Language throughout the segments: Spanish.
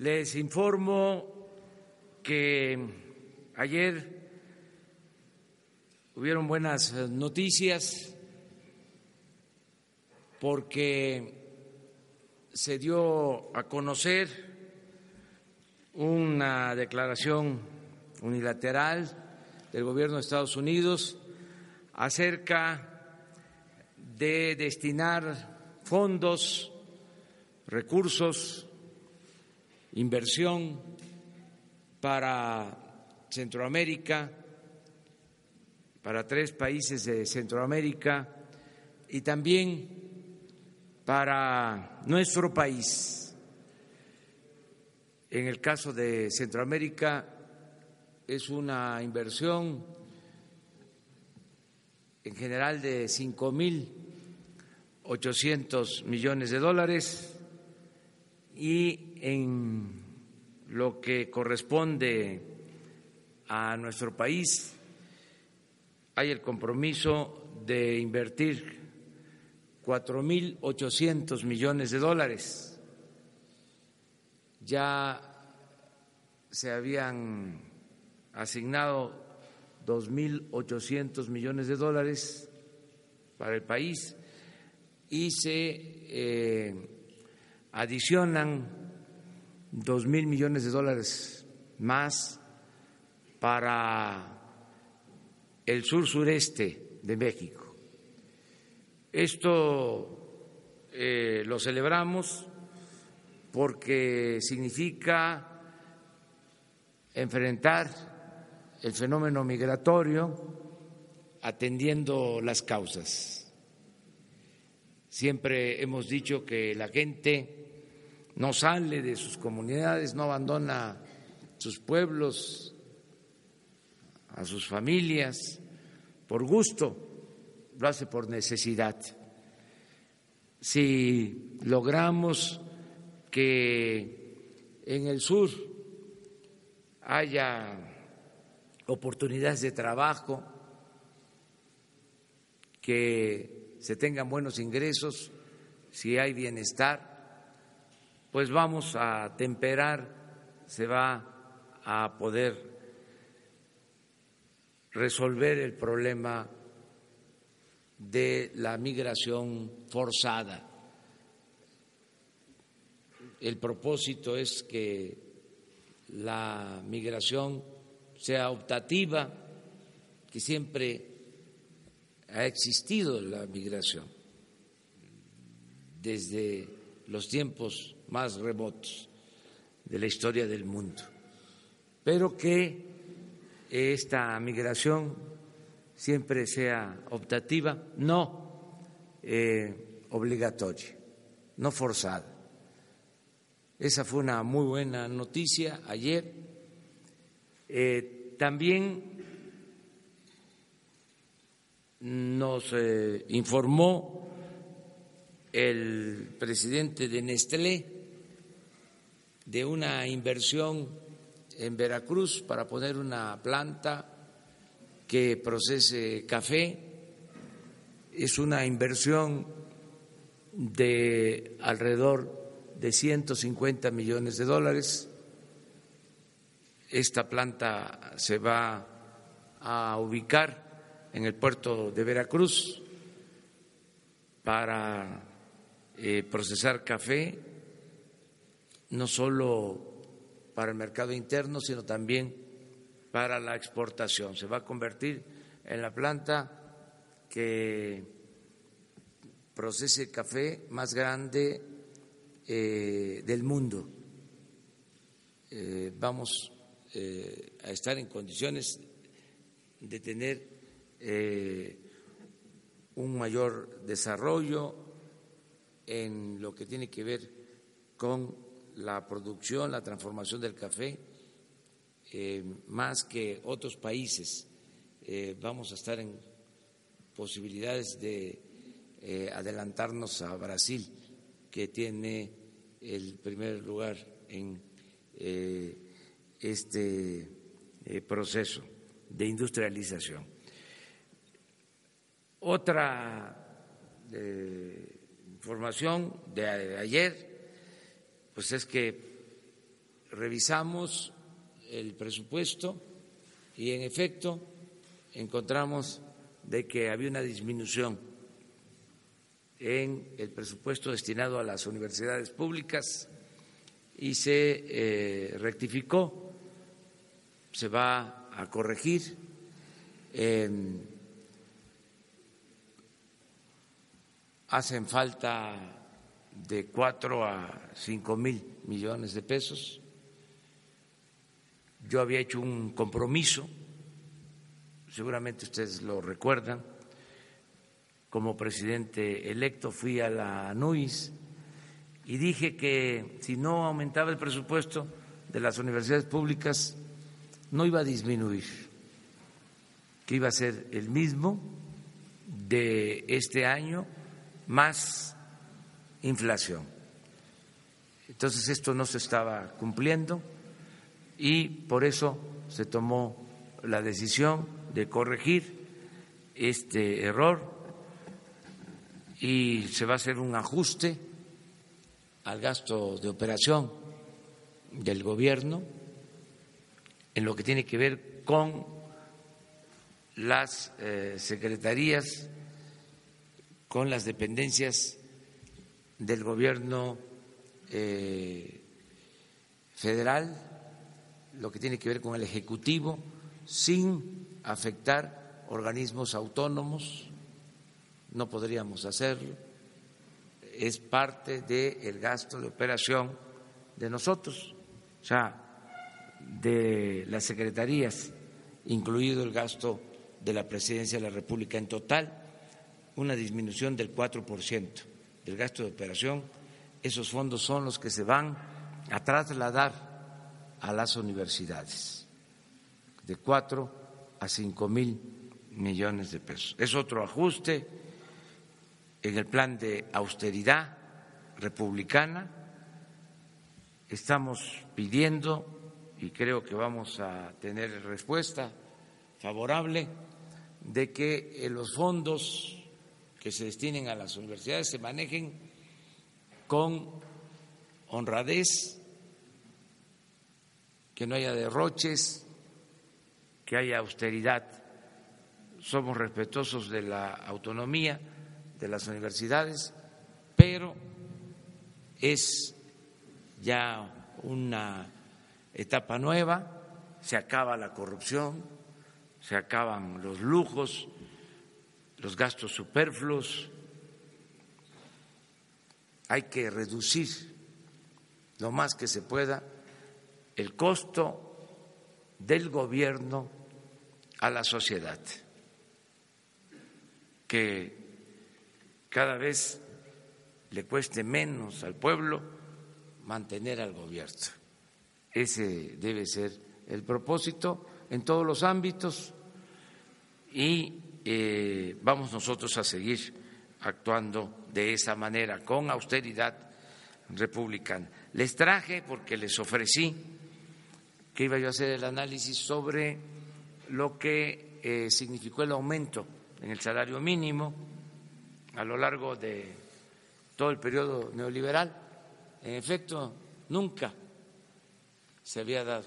Les informo que ayer hubieron buenas noticias porque se dio a conocer una declaración unilateral del gobierno de Estados Unidos acerca de destinar fondos, recursos, inversión para Centroamérica, para tres países de Centroamérica y también para nuestro país. En el caso de Centroamérica es una inversión en general de cinco mil ochocientos millones de dólares y en lo que corresponde a nuestro país hay el compromiso de invertir 4.800 millones de dólares. Ya se habían asignado 2.800 millones de dólares para el país y se eh, adicionan 2.000 millones de dólares más para el sur sureste de México. Esto eh, lo celebramos porque significa enfrentar el fenómeno migratorio atendiendo las causas. Siempre hemos dicho que la gente no sale de sus comunidades, no abandona sus pueblos, a sus familias, por gusto, lo hace por necesidad. Si logramos que en el sur haya oportunidades de trabajo, que se tengan buenos ingresos, si hay bienestar, pues vamos a temperar, se va a poder resolver el problema de la migración forzada. El propósito es que la migración sea optativa, que siempre ha existido la migración desde los tiempos más remotos de la historia del mundo, pero que esta migración siempre sea optativa, no eh, obligatoria, no forzada. Esa fue una muy buena noticia ayer. Eh, también nos eh, informó el presidente de Nestlé de una inversión en Veracruz para poner una planta que procese café. Es una inversión de alrededor de 150 millones de dólares. Esta planta se va a ubicar en el puerto de Veracruz para eh, procesar café, no solo para el mercado interno, sino también para la exportación. Se va a convertir en la planta que procese café más grande eh, del mundo. Eh, vamos eh, a estar en condiciones de tener un mayor desarrollo en lo que tiene que ver con la producción, la transformación del café eh, más que otros países. Eh, vamos a estar en posibilidades de eh, adelantarnos a Brasil, que tiene el primer lugar en este proceso de industrialización. Otra información de ayer, pues es que revisamos el presupuesto y en efecto encontramos de que había una disminución en el presupuesto destinado a las universidades públicas y se eh, rectificó, se va a corregir. hacen falta de cuatro a cinco mil millones de pesos. Yo había hecho un compromiso, seguramente ustedes lo recuerdan, como presidente electo fui a la NUIS y dije que si no aumentaba el presupuesto de las universidades públicas, no iba a disminuir, que iba a ser el mismo de este año más inflación. Entonces esto no se estaba cumpliendo y por eso se tomó la decisión de corregir este error y se va a hacer un ajuste al gasto de operación del gobierno en lo que tiene que ver con las eh, secretarías, con las dependencias del gobierno eh, federal, lo que tiene que ver con el Ejecutivo, sin afectar organismos autónomos, no podríamos hacerlo, es parte del gasto de operación de nosotros, o sea, de las secretarías, incluido el gasto de la presidencia de la República en total, una disminución del 4% del gasto de operación. Esos fondos son los que se van a trasladar a las universidades, de 4 a 5 mil millones de pesos. Es otro ajuste en el plan de austeridad republicana. Estamos pidiendo, y creo que vamos a tener respuesta favorable, de que eh, los fondos que se destinen a las universidades se manejen con honradez, que no haya derroches, que haya austeridad. Somos respetuosos de la autonomía de las universidades, pero es ya una etapa nueva, se acaba la corrupción, se acaban los lujos, los gastos superfluos, hay que reducir lo más que se pueda el costo del gobierno a la sociedad, que cada vez le cueste menos al pueblo mantener al gobierno. Ese debe ser el propósito en todos los ámbitos y eh, vamos nosotros a seguir actuando de esa manera, con austeridad republicana. Les traje, porque les ofrecí que iba yo a hacer el análisis sobre lo que eh, significó el aumento en el salario mínimo a lo largo de todo el periodo neoliberal. En efecto, nunca se había dado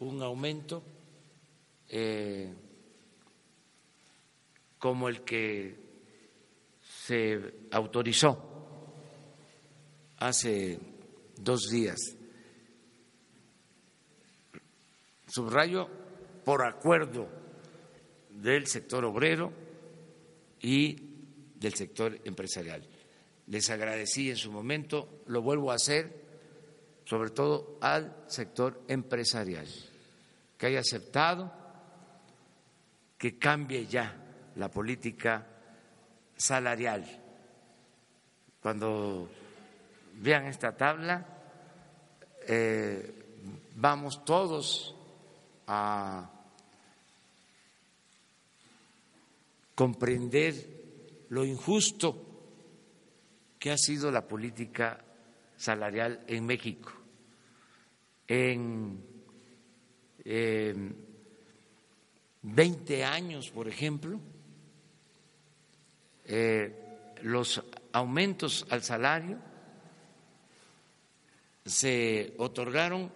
un aumento eh, como el que se autorizó hace dos días. Subrayo por acuerdo del sector obrero y del sector empresarial. Les agradecí en su momento, lo vuelvo a hacer, sobre todo al sector empresarial, que haya aceptado que cambie ya la política salarial. Cuando vean esta tabla, eh, vamos todos a comprender lo injusto que ha sido la política salarial en México. En 20 años, por ejemplo, eh, los aumentos al salario se otorgaron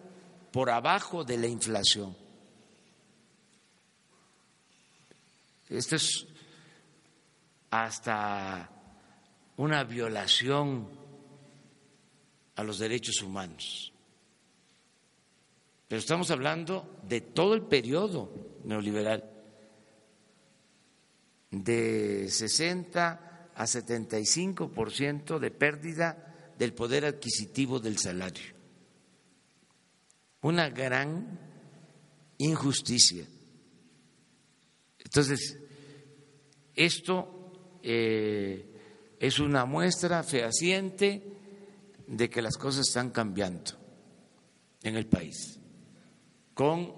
por abajo de la inflación. Esto es hasta una violación a los derechos humanos. Pero estamos hablando de todo el periodo neoliberal, de 60 a 75 por ciento de pérdida del poder adquisitivo del salario. Una gran injusticia. Entonces, esto eh, es una muestra fehaciente de que las cosas están cambiando en el país, con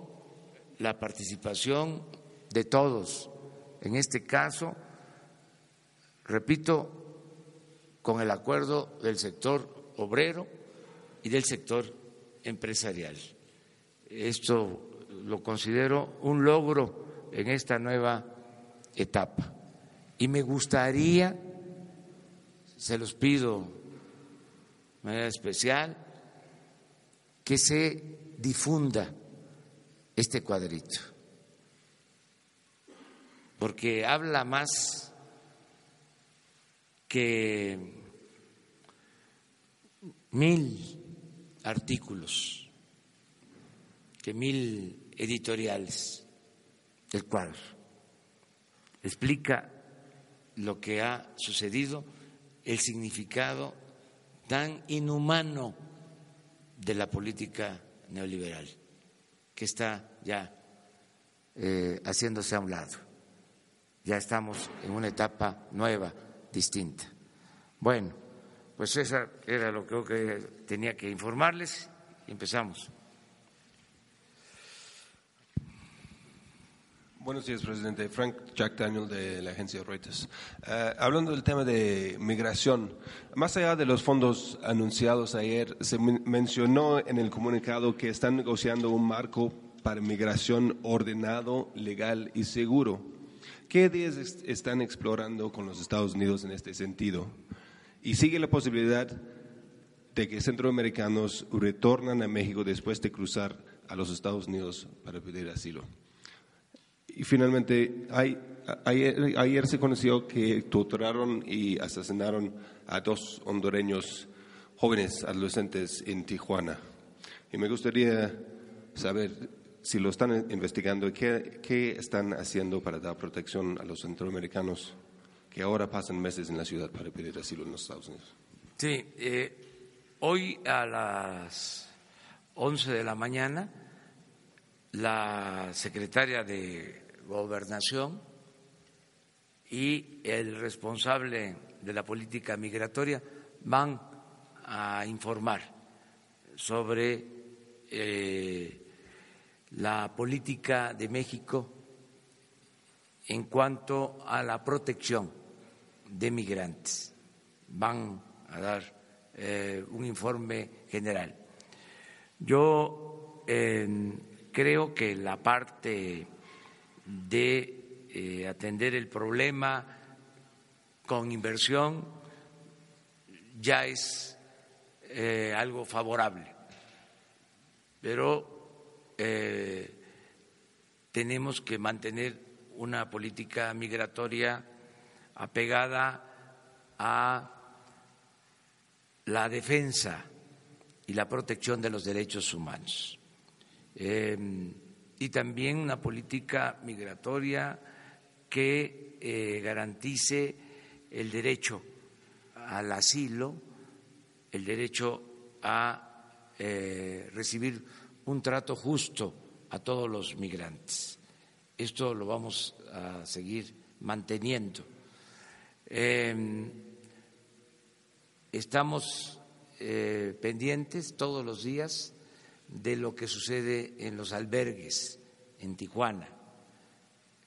la participación de todos, en este caso, repito, con el acuerdo del sector obrero y del sector empresarial. Esto lo considero un logro en esta nueva etapa. Y me gustaría, se los pido de manera especial, que se difunda este cuadrito, porque habla más que mil artículos, que mil editoriales del cuadro. Explica lo que ha sucedido, el significado tan inhumano de la política neoliberal, que está ya eh, haciéndose a un lado. Ya estamos en una etapa nueva distinta. Bueno, pues eso era lo que tenía que informarles. Empezamos. Buenos días, presidente. Frank Jack Daniel de la agencia Reuters. Eh, hablando del tema de migración, más allá de los fondos anunciados ayer, se mencionó en el comunicado que están negociando un marco para migración ordenado, legal y seguro. ¿Qué ideas están explorando con los Estados Unidos en este sentido? Y sigue la posibilidad de que centroamericanos retornan a México después de cruzar a los Estados Unidos para pedir asilo. Y finalmente, ayer, se conoció que torturaron y asesinaron a dos hondureños jóvenes adolescentes en Tijuana. Y me gustaría saber si lo están investigando, ¿qué, qué están haciendo para dar protección a los centroamericanos que ahora pasan meses en la ciudad para pedir asilo en los Estados Unidos. Sí, eh, hoy a las 11 de la mañana la secretaria de Gobernación y el responsable de la política migratoria van a informar sobre eh, la política de México en cuanto a la protección de migrantes. Van a dar eh, un informe general. Yo eh, creo que la parte de eh, atender el problema con inversión ya es algo favorable, pero tenemos que mantener una política migratoria apegada a la defensa y la protección de los derechos humanos. Em, y también una política migratoria que eh, garantice el derecho al asilo, el derecho a eh, recibir un trato justo a todos los migrantes. Esto lo vamos a seguir manteniendo. Em, estamos eh, pendientes todos los días de lo que sucede en los albergues en Tijuana.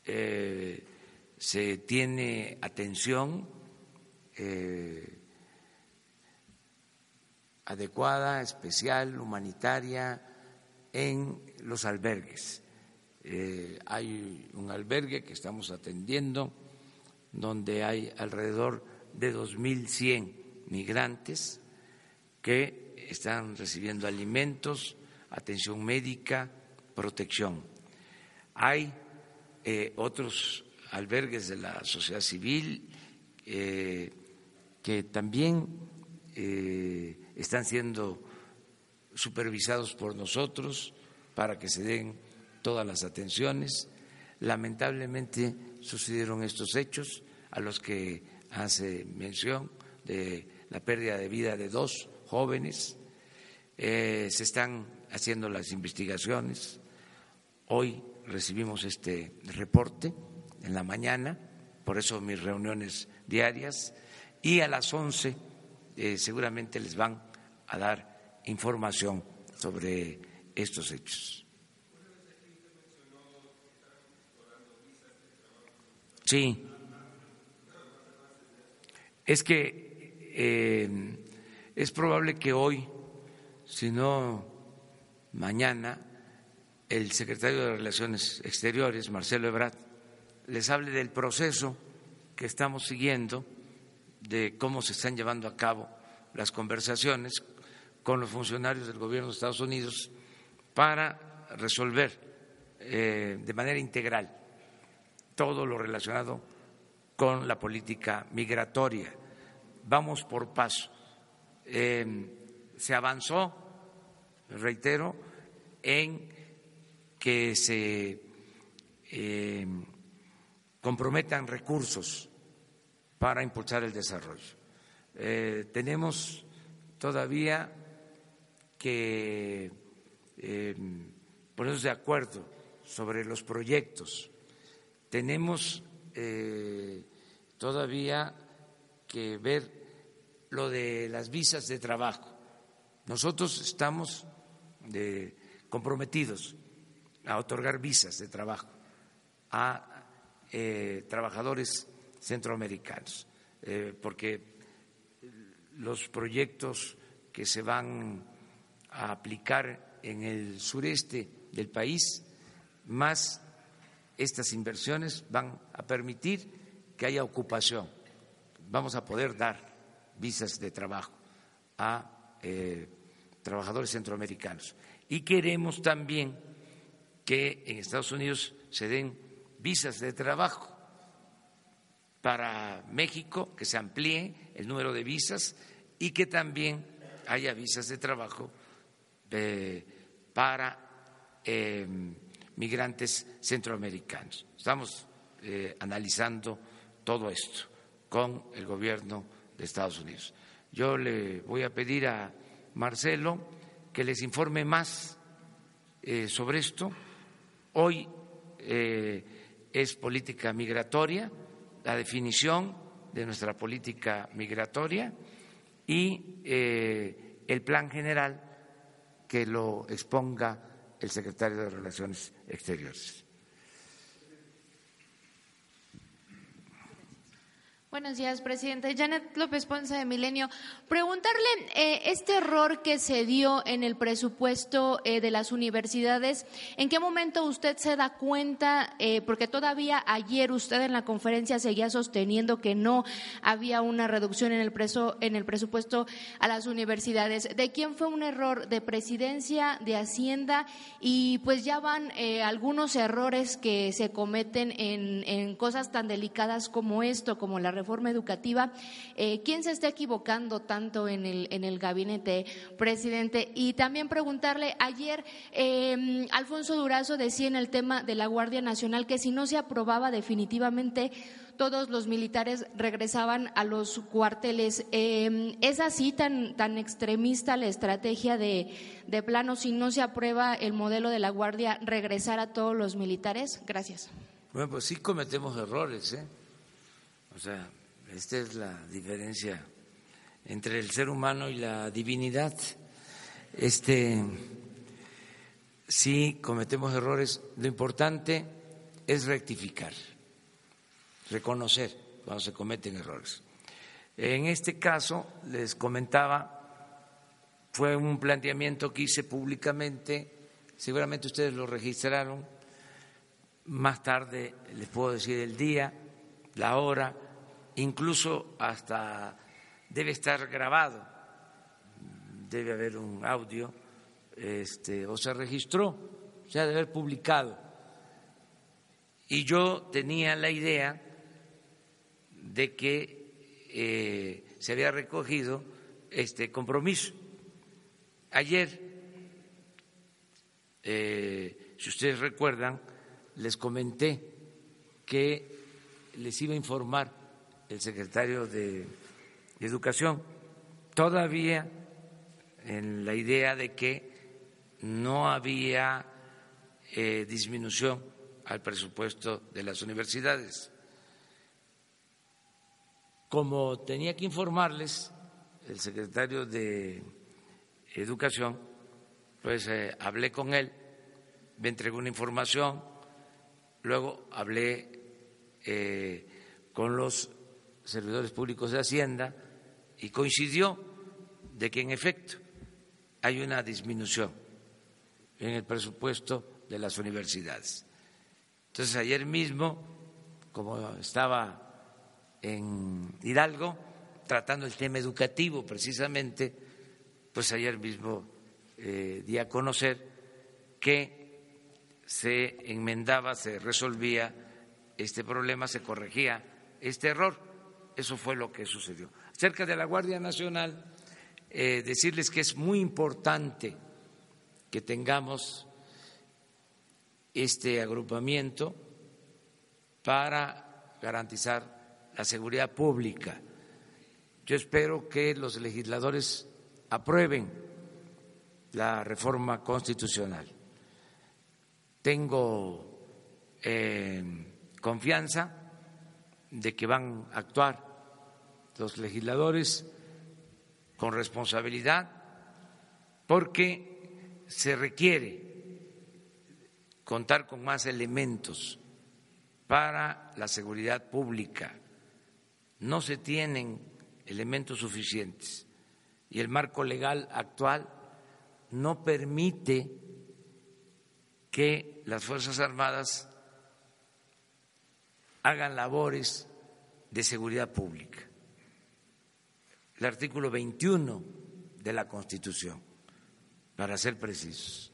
Eh, se tiene atención eh, adecuada, especial, humanitaria en los albergues. hay un albergue que estamos atendiendo donde hay alrededor de 2.100 migrantes que están recibiendo alimentos, atención médica, protección. Hay eh, otros albergues de la sociedad civil eh, que también eh, están siendo supervisados por nosotros para que se den todas las atenciones. Lamentablemente sucedieron estos hechos a los que hace mención de la pérdida de vida de dos jóvenes. se están haciendo las investigaciones. Hoy recibimos este reporte en la mañana, por eso mis reuniones diarias, y a las 11 eh, seguramente les van a dar información sobre estos hechos. Sí, es que eh, es probable que hoy, si no mañana, el secretario de Relaciones Exteriores, Marcelo Ebrard, les hable del proceso que estamos siguiendo, de cómo se están llevando a cabo las conversaciones con los funcionarios del gobierno de Estados Unidos para resolver eh, de manera integral todo lo relacionado con la política migratoria. Vamos por paso. Eh, se avanzó, reitero, en que se eh, comprometan recursos para impulsar el desarrollo. Eh, tenemos todavía que eh, ponernos de acuerdo sobre los proyectos. Tenemos todavía que ver lo de las visas de trabajo. Nosotros estamos comprometidos a otorgar visas de trabajo a eh, trabajadores centroamericanos, eh, porque los proyectos que se van a aplicar en el sureste del país, más estas inversiones van a permitir que haya ocupación. Vamos a poder dar visas de trabajo a eh, trabajadores centroamericanos. Y queremos también que en Estados Unidos se den visas de trabajo para México, que se amplíe el número de visas y que también haya visas de trabajo eh, para eh, migrantes centroamericanos. Estamos eh, analizando todo esto con el gobierno de Estados Unidos. Yo le voy a pedir a Marcelo que les informe más sobre esto Hoy es política migratoria, la definición de nuestra política migratoria y el plan general que lo exponga el secretario de Relaciones Exteriores. Buenos días, presidente. Janet López Ponce de Milenio. Preguntarle eh, este error que se dio en el presupuesto eh, de las universidades, ¿en qué momento usted se da cuenta? Eh, porque todavía ayer usted en la conferencia seguía sosteniendo que no había una reducción en el, preso, en el presupuesto a las universidades. ¿De quién fue un error? ¿De presidencia, de Hacienda? Y pues ya van algunos errores que se cometen en, en cosas tan delicadas como esto, como la reforma educativa. Eh, ¿Quién se está equivocando tanto en el, en el gabinete, presidente? Y también preguntarle, ayer em, Alfonso Durazo decía en el tema de la Guardia Nacional que si no se aprobaba definitivamente todos los militares regresaban a los cuarteles. Em, ¿Es así tan, tan extremista la estrategia de, de plano, si no se aprueba el modelo de la Guardia, regresar a todos los militares? Gracias. Bueno, pues sí cometemos errores, ¿eh? O sea, esta es la diferencia entre el ser humano y la divinidad. Este, sí cometemos errores, lo importante es rectificar, reconocer cuando se cometen errores. En este caso, les comentaba, fue un planteamiento que hice públicamente, seguramente ustedes lo registraron, más tarde les puedo decir el día, la hora, incluso hasta debe estar grabado debe haber un audio, este, o se registró, se ha de haber publicado. Y yo tenía la idea de que eh, se había recogido este compromiso. Ayer, eh, si ustedes recuerdan, les comenté que les iba a informar el secretario de Educación, todavía en la idea de que no había eh, disminución al presupuesto de las universidades. Como tenía que informarles el secretario de Educación, pues eh, hablé con él, me entregó una información, luego hablé eh, con los servidores públicos de Hacienda y coincidió de que en efecto hay una disminución en el presupuesto de las universidades. Entonces ayer mismo, como estaba en Hidalgo, tratando el tema educativo precisamente, pues ayer mismo eh, di a conocer que se enmendaba, se resolvía este problema, se corregía este error. Eso fue lo que sucedió. Cerca de la Guardia Nacional, eh, decirles que es muy importante que tengamos este agrupamiento para garantizar la seguridad pública. Yo espero que los legisladores aprueben la reforma constitucional. Tengo eh, confianza de que van a actuar los legisladores con responsabilidad porque se requiere contar con más elementos para la seguridad pública. No se tienen elementos suficientes. Y el marco legal actual no permite que las Fuerzas Armadas hagan labores de seguridad pública. El artículo 21 de la Constitución, para ser precisos,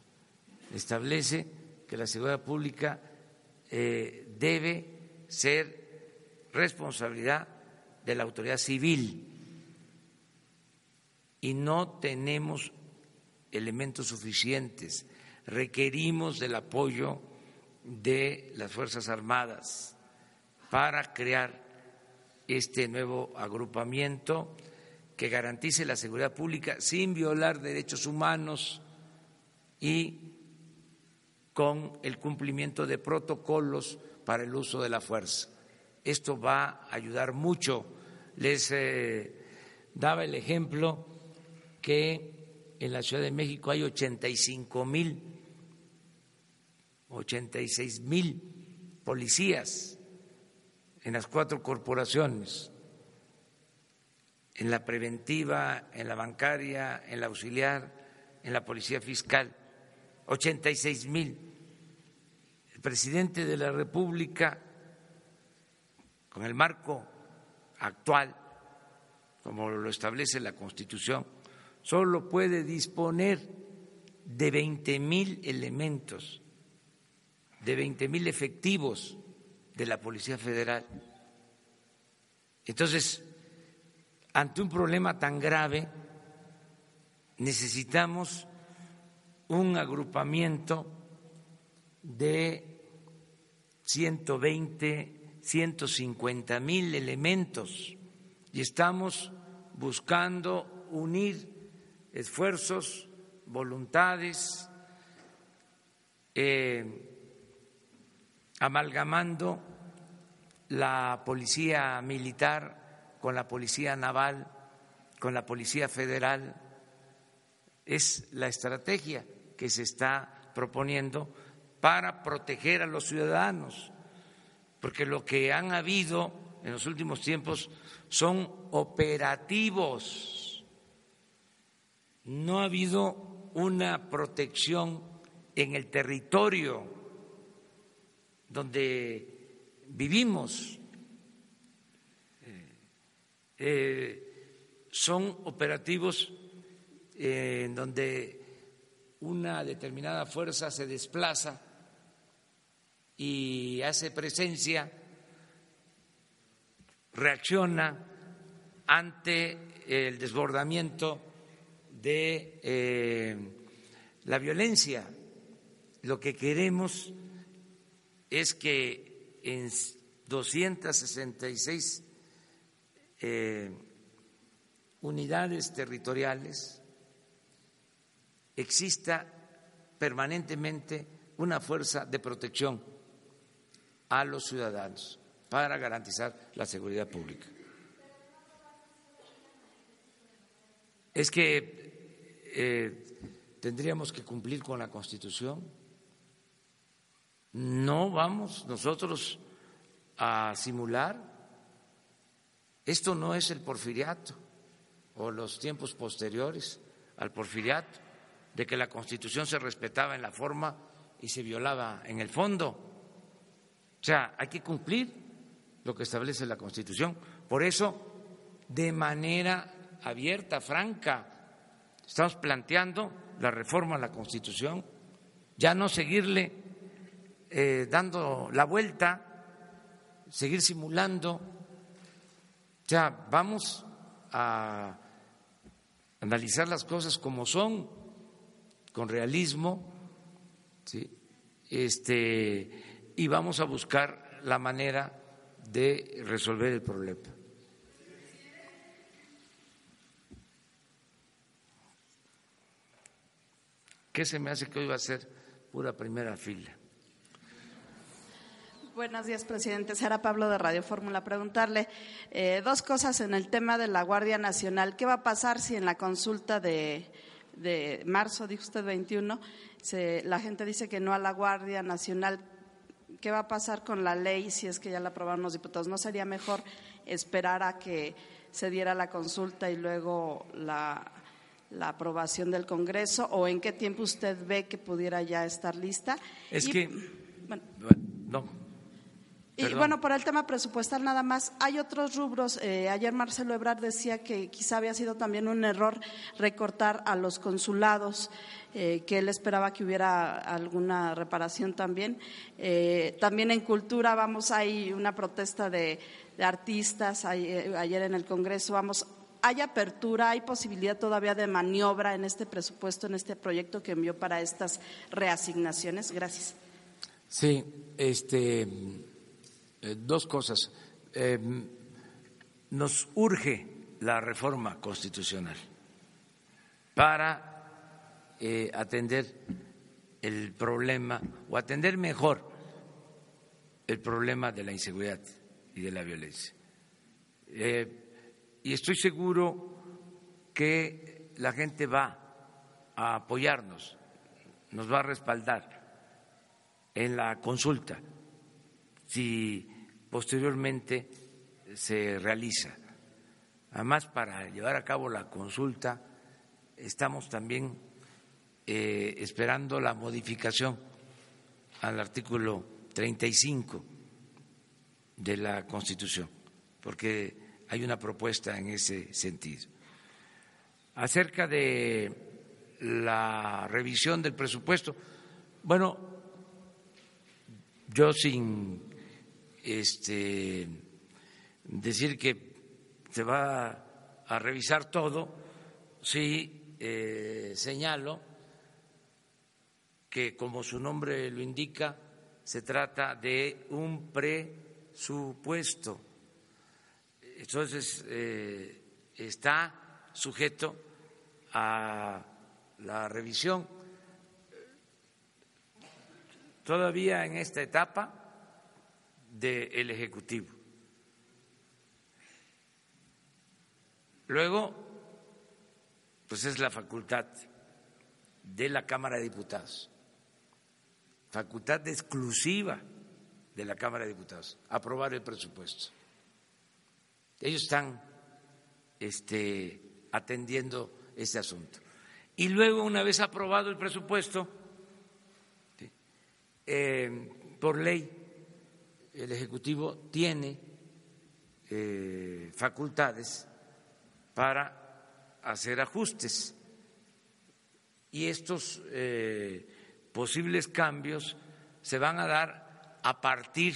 establece que la seguridad pública eh, debe ser responsabilidad de la autoridad civil y no tenemos elementos suficientes. Requerimos del apoyo de las Fuerzas Armadas para crear este nuevo agrupamiento que garantice la seguridad pública sin violar derechos humanos y con el cumplimiento de protocolos para el uso de la fuerza. Esto va a ayudar mucho les eh, daba el ejemplo que en la Ciudad de México hay 85 mil, 86 mil policías en las cuatro corporaciones, en la preventiva, en la bancaria, en la auxiliar, en la policía fiscal, 86 mil. El presidente de la República, con el marco actual, como lo establece la Constitución, solo puede disponer de 20 mil elementos, de 20 mil efectivos de la Policía Federal. Entonces, ante un problema tan grave, necesitamos un agrupamiento de 120 150 mil elementos y estamos buscando unir esfuerzos, voluntades, eh, amalgamando la policía militar con la policía naval, con la policía federal. Es la estrategia que se está proponiendo para proteger a los ciudadanos porque lo que han habido en los últimos tiempos son operativos. No ha habido una protección en el territorio donde vivimos. Eh, son operativos eh, en donde una determinada fuerza se desplaza y hace presencia, reacciona ante el desbordamiento de eh, la violencia. Lo que queremos es que en 266 eh, unidades territoriales exista permanentemente una fuerza de protección a los ciudadanos para garantizar la seguridad pública. Es que eh, tendríamos que cumplir con la Constitución. No vamos nosotros a simular. Esto no es el porfiriato o los tiempos posteriores al porfiriato, de que la Constitución se respetaba en la forma y se violaba en el fondo. O sea, hay que cumplir lo que establece la Constitución. Por eso, de manera abierta, franca, estamos planteando la reforma a la Constitución, ya no seguirle eh, dando la vuelta seguir simulando. O sea, vamos a analizar las cosas como son, con realismo, ¿sí? este, y vamos a buscar la manera de resolver el problema. ¿Qué se me hace que hoy va a ser pura primera fila? Buenos días, presidente. Sara Pablo de Radio Fórmula. Preguntarle eh, dos cosas en el tema de la Guardia Nacional. ¿Qué va a pasar si en la consulta de, marzo, dijo usted 21, la gente dice que no a la Guardia Nacional? ¿Qué va a pasar con la ley si es que ya la aprobaron los diputados? ¿No sería mejor esperar a que se diera la consulta y luego la, aprobación del Congreso? ¿O en qué tiempo usted ve que pudiera ya estar lista? Es que. no, y bueno, por el tema presupuestal nada más, hay otros rubros. Eh, ayer Marcelo Ebrard decía que quizá había sido también un error recortar a los consulados, eh, que él esperaba que hubiera alguna reparación también. Eh, también en cultura, vamos, hay una protesta de, artistas ayer en el Congreso, vamos, ¿Hay apertura, hay posibilidad todavía de maniobra en este presupuesto, en este proyecto que envió para estas reasignaciones? Gracias. Sí, este, eh, dos cosas. Eh, nos urge la reforma constitucional para eh, atender el problema o atender mejor el problema de la inseguridad y de la violencia. y estoy seguro que la gente va a apoyarnos, nos va a respaldar en la consulta si posteriormente se realiza. Además, para llevar a cabo la consulta, estamos también eh, esperando la modificación al artículo 35 de la Constitución, porque hay una propuesta en ese sentido. Acerca de la revisión del presupuesto, bueno, yo sin este, decir que se va a revisar todo, sí eh, señalo que, como su nombre lo indica, se trata de un presupuesto. Entonces, eh, está sujeto a la revisión. Todavía en esta etapa del Ejecutivo. Luego, pues es la facultad de la Cámara de Diputados, facultad exclusiva de la Cámara de Diputados, aprobar el presupuesto. Ellos están este, atendiendo este asunto. Y luego, una vez aprobado el presupuesto, eh, por ley, el Ejecutivo tiene eh, facultades para hacer ajustes. Y estos eh, posibles cambios se van a dar a partir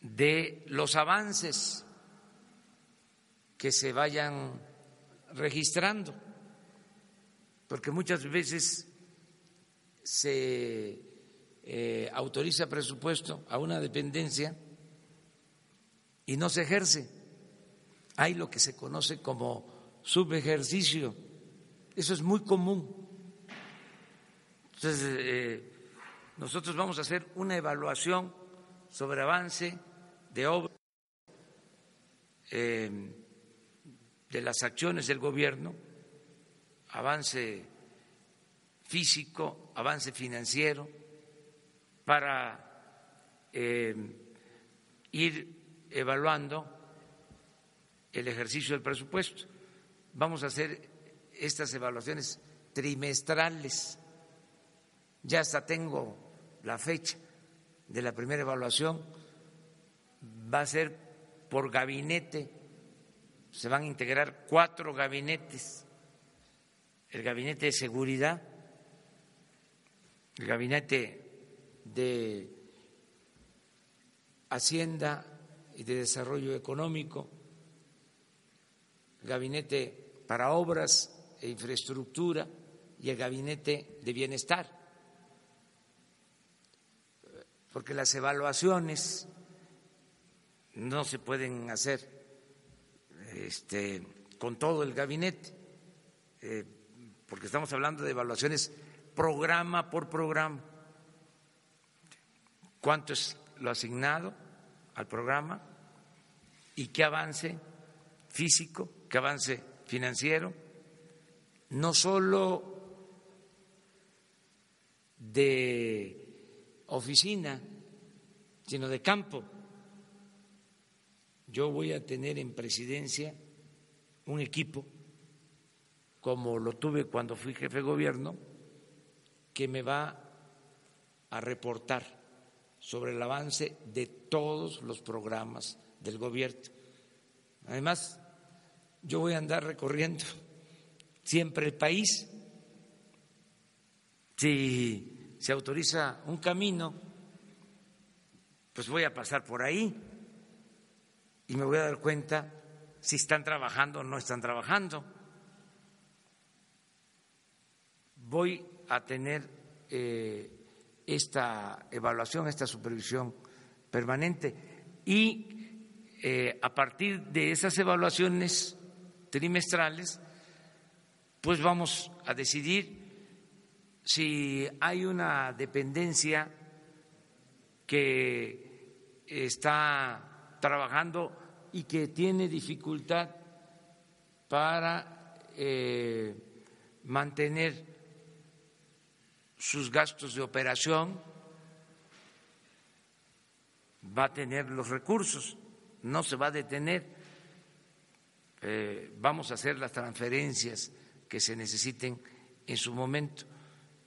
de los avances que se vayan registrando, porque muchas veces se eh, autoriza presupuesto a una dependencia y no se ejerce. Hay lo que se conoce como subejercicio. Eso es muy común. Entonces, eh, nosotros vamos a hacer una evaluación sobre avance de obras, eh, de las acciones del gobierno, avance físico, avance financiero, para eh, ir evaluando el ejercicio del presupuesto. Vamos a hacer estas evaluaciones trimestrales. Ya hasta tengo la fecha de la primera evaluación. Va a ser por gabinete. Se van a integrar cuatro gabinetes. El gabinete de seguridad, el gabinete de Hacienda y de Desarrollo Económico, Gabinete para Obras e Infraestructura y el Gabinete de Bienestar. Porque las evaluaciones no se pueden hacer este, con todo el gabinete, eh, porque estamos hablando de evaluaciones programa por programa cuánto es lo asignado al programa y qué avance físico, qué avance financiero, no solo de oficina, sino de campo. Yo voy a tener en presidencia un equipo, como lo tuve cuando fui jefe de gobierno, que me va a reportar sobre el avance de todos los programas del gobierno. Además, yo voy a andar recorriendo siempre el país. Si se autoriza un camino, pues voy a pasar por ahí y me voy a dar cuenta si están trabajando o no están trabajando. Voy a tener eh, esta evaluación, esta supervisión permanente. Y eh, a partir de esas evaluaciones trimestrales, pues vamos a decidir si hay una dependencia que está trabajando y que tiene dificultad para eh, mantener sus gastos de operación, va a tener los recursos, no se va a detener. Eh, vamos a hacer las transferencias que se necesiten en su momento.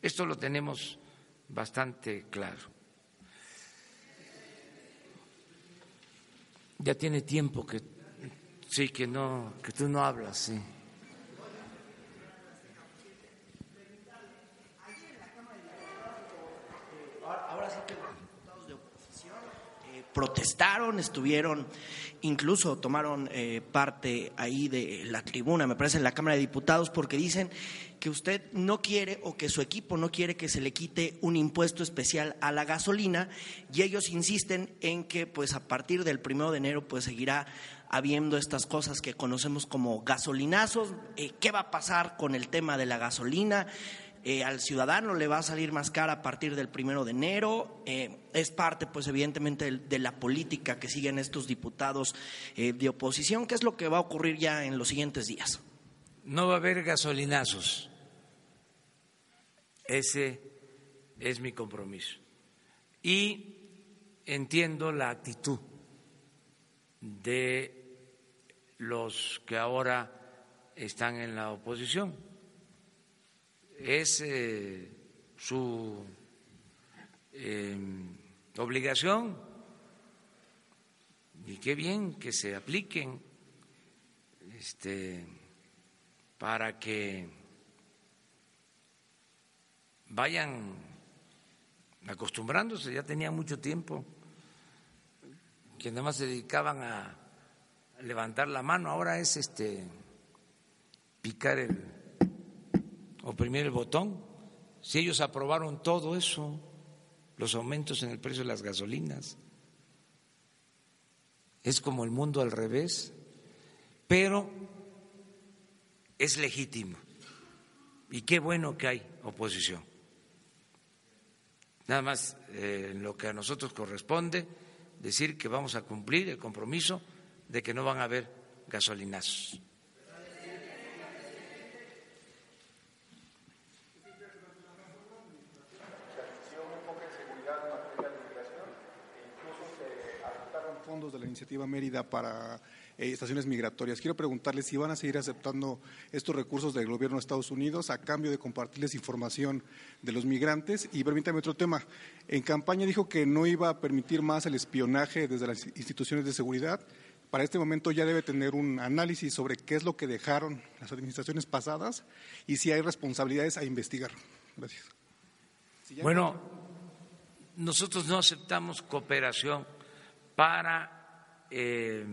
Esto lo tenemos bastante claro. Ya tiene tiempo que sí que no que tú no hablas, sí. Protestaron, estuvieron, incluso tomaron eh, parte ahí de la tribuna, me parece, en la Cámara de Diputados, porque dicen que usted no quiere o que su equipo no quiere que se le quite un impuesto especial a la gasolina y ellos insisten en que pues a partir del primero de enero pues seguirá habiendo estas cosas que conocemos como gasolinazos. Eh, ¿Qué va a pasar con el tema de la gasolina? Eh, al ciudadano le va a salir más cara a partir del primero de enero. Eh, es parte, pues, evidentemente, de, la política que siguen estos diputados eh, de oposición. ¿Qué es lo que va a ocurrir ya en los siguientes días? No va a haber gasolinazos. Ese es mi compromiso. Y entiendo la actitud de los que ahora están en la oposición es eh, su eh, obligación. Y qué bien que se apliquen este, para que vayan acostumbrándose, ya tenía mucho tiempo que nada más se dedicaban a levantar la mano, ahora es este picar el oprimir el botón. Si ellos aprobaron todo eso, los aumentos en el precio de las gasolinas, es como el mundo al revés, pero es legítimo. Y qué bueno que hay oposición. Nada más eh, en lo que a nosotros corresponde, decir que vamos a cumplir el compromiso de que no van a haber gasolinazos. Fondos de la iniciativa Mérida para eh, estaciones migratorias. Quiero preguntarles si van a seguir aceptando estos recursos del gobierno de Estados Unidos a cambio de compartirles información de los migrantes. Y permítame otro tema. En campaña dijo que no iba a permitir más el espionaje desde las instituciones de seguridad. Para este momento ya debe tener un análisis sobre qué es lo que dejaron las administraciones pasadas y si hay responsabilidades a investigar. Gracias. bueno, nosotros no aceptamos cooperación para eh,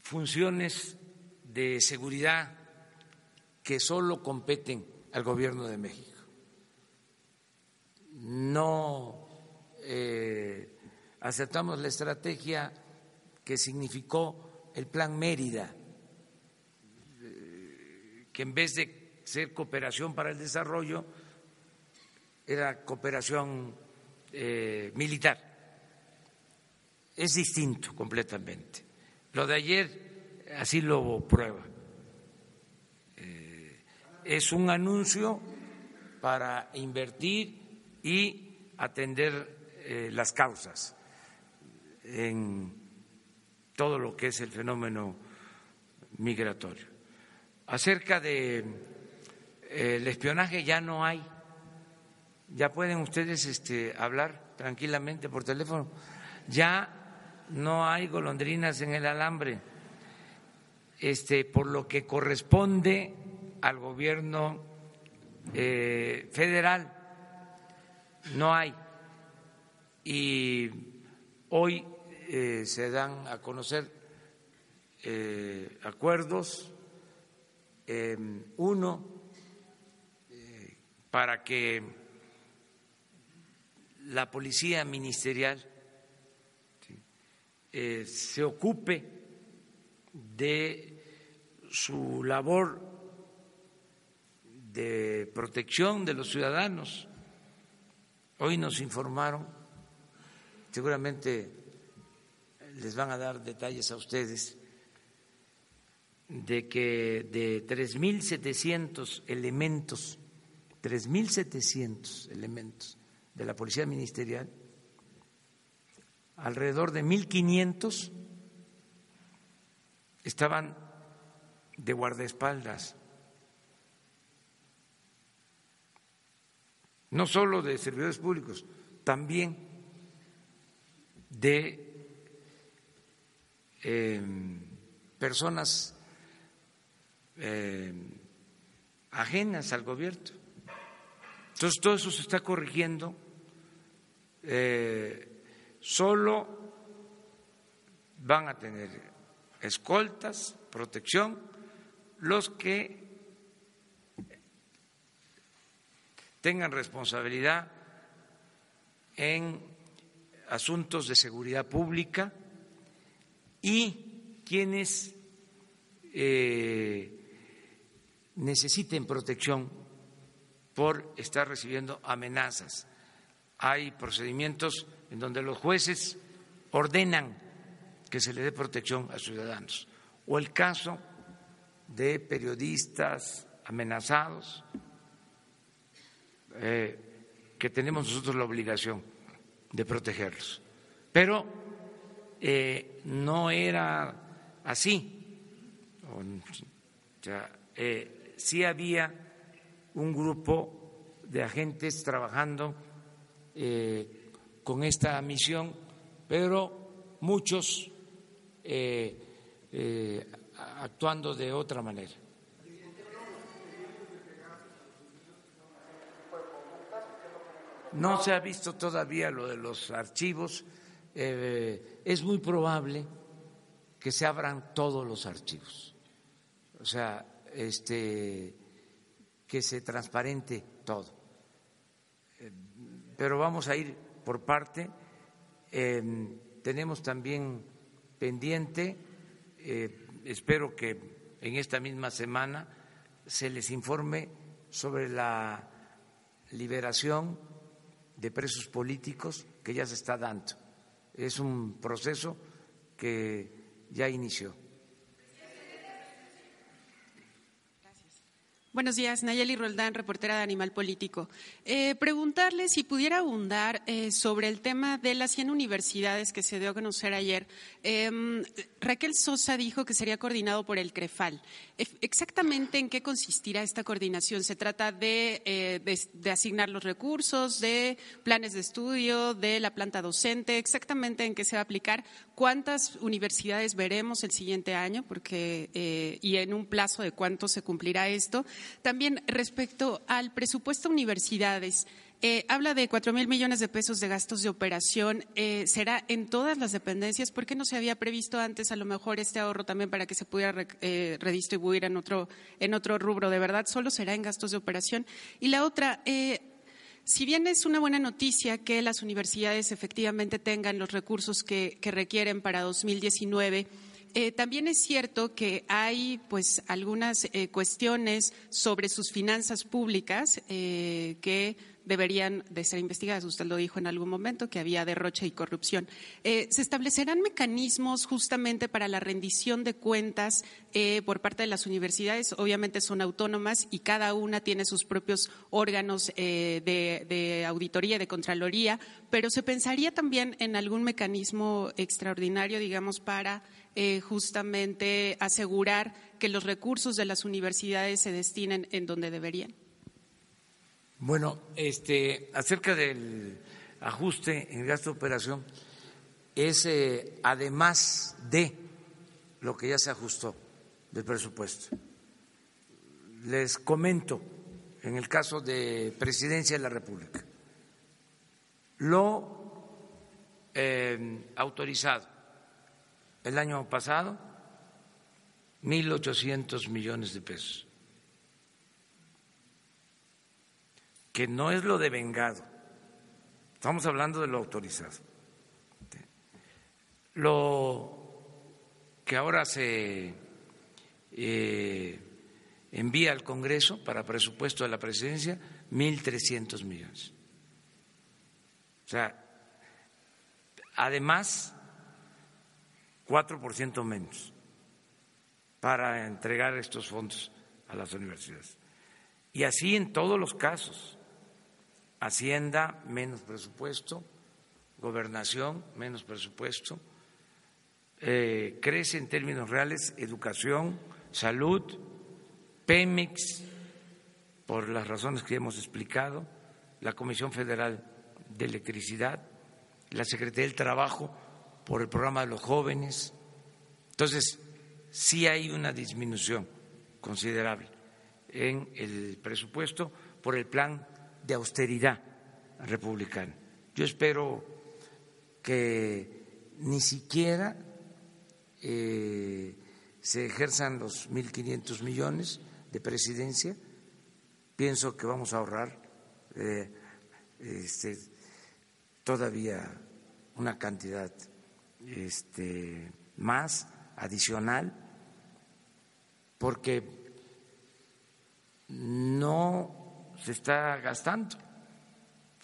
funciones de seguridad que solo competen al gobierno de México. No eh, aceptamos la estrategia que significó el Plan Mérida, eh, que en vez de ser cooperación para el desarrollo, era cooperación eh, militar. Es distinto completamente. Lo de ayer así lo prueba. Eh, es un anuncio para invertir y atender eh, las causas en todo lo que es el fenómeno migratorio. Acerca de espionaje ya no hay ya pueden ustedes este, hablar tranquilamente por teléfono. Ya no hay golondrinas en el alambre, este, por lo que corresponde al gobierno eh, federal. No hay. Y hoy eh, se dan a conocer eh, acuerdos, uno, para que la policía ministerial eh, se ocupe de su labor de protección de los ciudadanos. Hoy nos informaron, seguramente les van a dar detalles a ustedes, de que de 3.700 elementos, 3.700 elementos de la Policía Ministerial, alrededor de 1.500 estaban de guardaespaldas, no solo de servidores públicos, también de em, personas em, ajenas al gobierno. Entonces todo eso se está corrigiendo eh, solo van a tener escoltas, protección, los que tengan responsabilidad en asuntos de seguridad pública y quienes eh, necesiten protección por estar recibiendo amenazas hay procedimientos en donde los jueces ordenan que se le dé protección a ciudadanos. O el caso de periodistas amenazados, eh, que tenemos nosotros la obligación de protegerlos. Pero eh, no era así. O eh, sí había un grupo de agentes trabajando eh, con esta misión, pero muchos eh, eh, actuando de otra manera. No se ha visto todavía lo de los archivos. Es muy probable que se abran todos los archivos. O sea, este, que se transparente todo. Pero vamos a ir por parte. Em, tenemos también pendiente, eh, espero que en esta misma semana se les informe sobre la liberación de presos políticos que ya se está dando. Es un proceso que ya inició. Buenos días, Nayeli Roldán, reportera de Animal Político. Eh, preguntarle si pudiera abundar eh, sobre el tema de las 100 universidades que se dio a conocer ayer. Em, Raquel Sosa dijo que sería coordinado por el CREFAL. ¿Exactamente en qué consistirá esta coordinación? ¿Se trata de, eh, de, asignar los recursos, de planes de estudio, de la planta docente? ¿Exactamente en qué se va a aplicar? ¿Cuántas universidades veremos el siguiente año? Porque, y en un plazo de cuánto se cumplirá esto. También respecto al presupuesto de universidades, eh, habla de cuatro mil millones de pesos de gastos de operación. Eh, ¿Será en todas las dependencias? ¿Por qué no se había previsto antes a lo mejor este ahorro también para que se pudiera eh, redistribuir en otro, en otro rubro? ¿De verdad solo será en gastos de operación? Y la otra, si bien es una buena noticia que las universidades efectivamente tengan los recursos que, requieren para 2019, eh, también es cierto que hay pues algunas eh, cuestiones sobre sus finanzas públicas eh, que deberían de ser investigadas. Usted lo dijo en algún momento, que había derroche y corrupción. ¿Se establecerán mecanismos justamente para la rendición de cuentas por parte de las universidades? Obviamente son autónomas y cada una tiene sus propios órganos de, de auditoría, de contraloría, pero ¿se pensaría también en algún mecanismo extraordinario, digamos, para eh, justamente asegurar que los recursos de las universidades se destinen en donde deberían. Bueno, este, acerca del ajuste en gasto de operación, es eh, además de lo que ya se ajustó del presupuesto. Les comento, en el caso de Presidencia de la República, lo eh, autorizado el año pasado 1.800 millones de pesos, que no es lo de vengado, estamos hablando de lo autorizado. Lo que ahora se eh, envía al Congreso para presupuesto de la presidencia, 1.300 millones. O sea, además 4% menos para entregar estos fondos a las universidades. Y así en todos los casos. Hacienda, menos presupuesto, gobernación, menos presupuesto, eh, crece en términos reales educación, salud, Pemex, por las razones que hemos explicado, la Comisión Federal de Electricidad, la Secretaría del Trabajo, por el programa de los jóvenes. Entonces, sí hay una disminución considerable en el presupuesto por el plan de austeridad republicano. Yo espero que ni siquiera eh, se ejerzan los 1.500 millones de presidencia. Pienso que vamos a ahorrar eh, este, todavía una cantidad este, más adicional porque no se está gastando.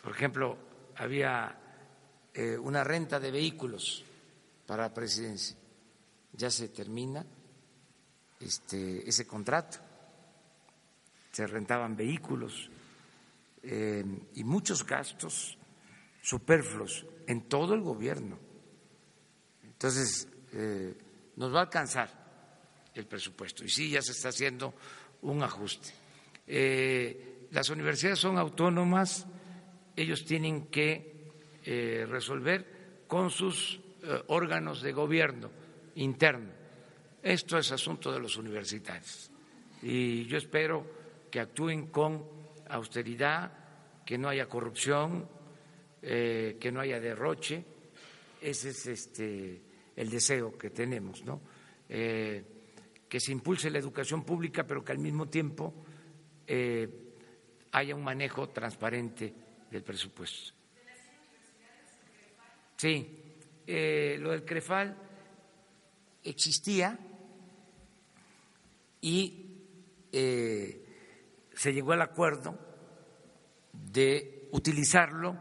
Por ejemplo, había eh, una renta de vehículos para presidencia. Ya se termina este, ese contrato. Se rentaban vehículos eh, y muchos gastos superfluos en todo el gobierno entonces, eh, nos va a alcanzar el presupuesto y sí, ya se está haciendo un ajuste. Las universidades son autónomas, ellos tienen que eh, resolver con sus órganos de gobierno interno. Esto es asunto de los universitarios y yo espero que actúen con austeridad, que no haya corrupción, eh, que no haya derroche. Ese es este, el deseo que tenemos, ¿no? Eh, que se impulse la educación pública, pero que al mismo tiempo eh, haya un manejo transparente del presupuesto. Sí, lo del CREFAL existía y se llegó al acuerdo de utilizarlo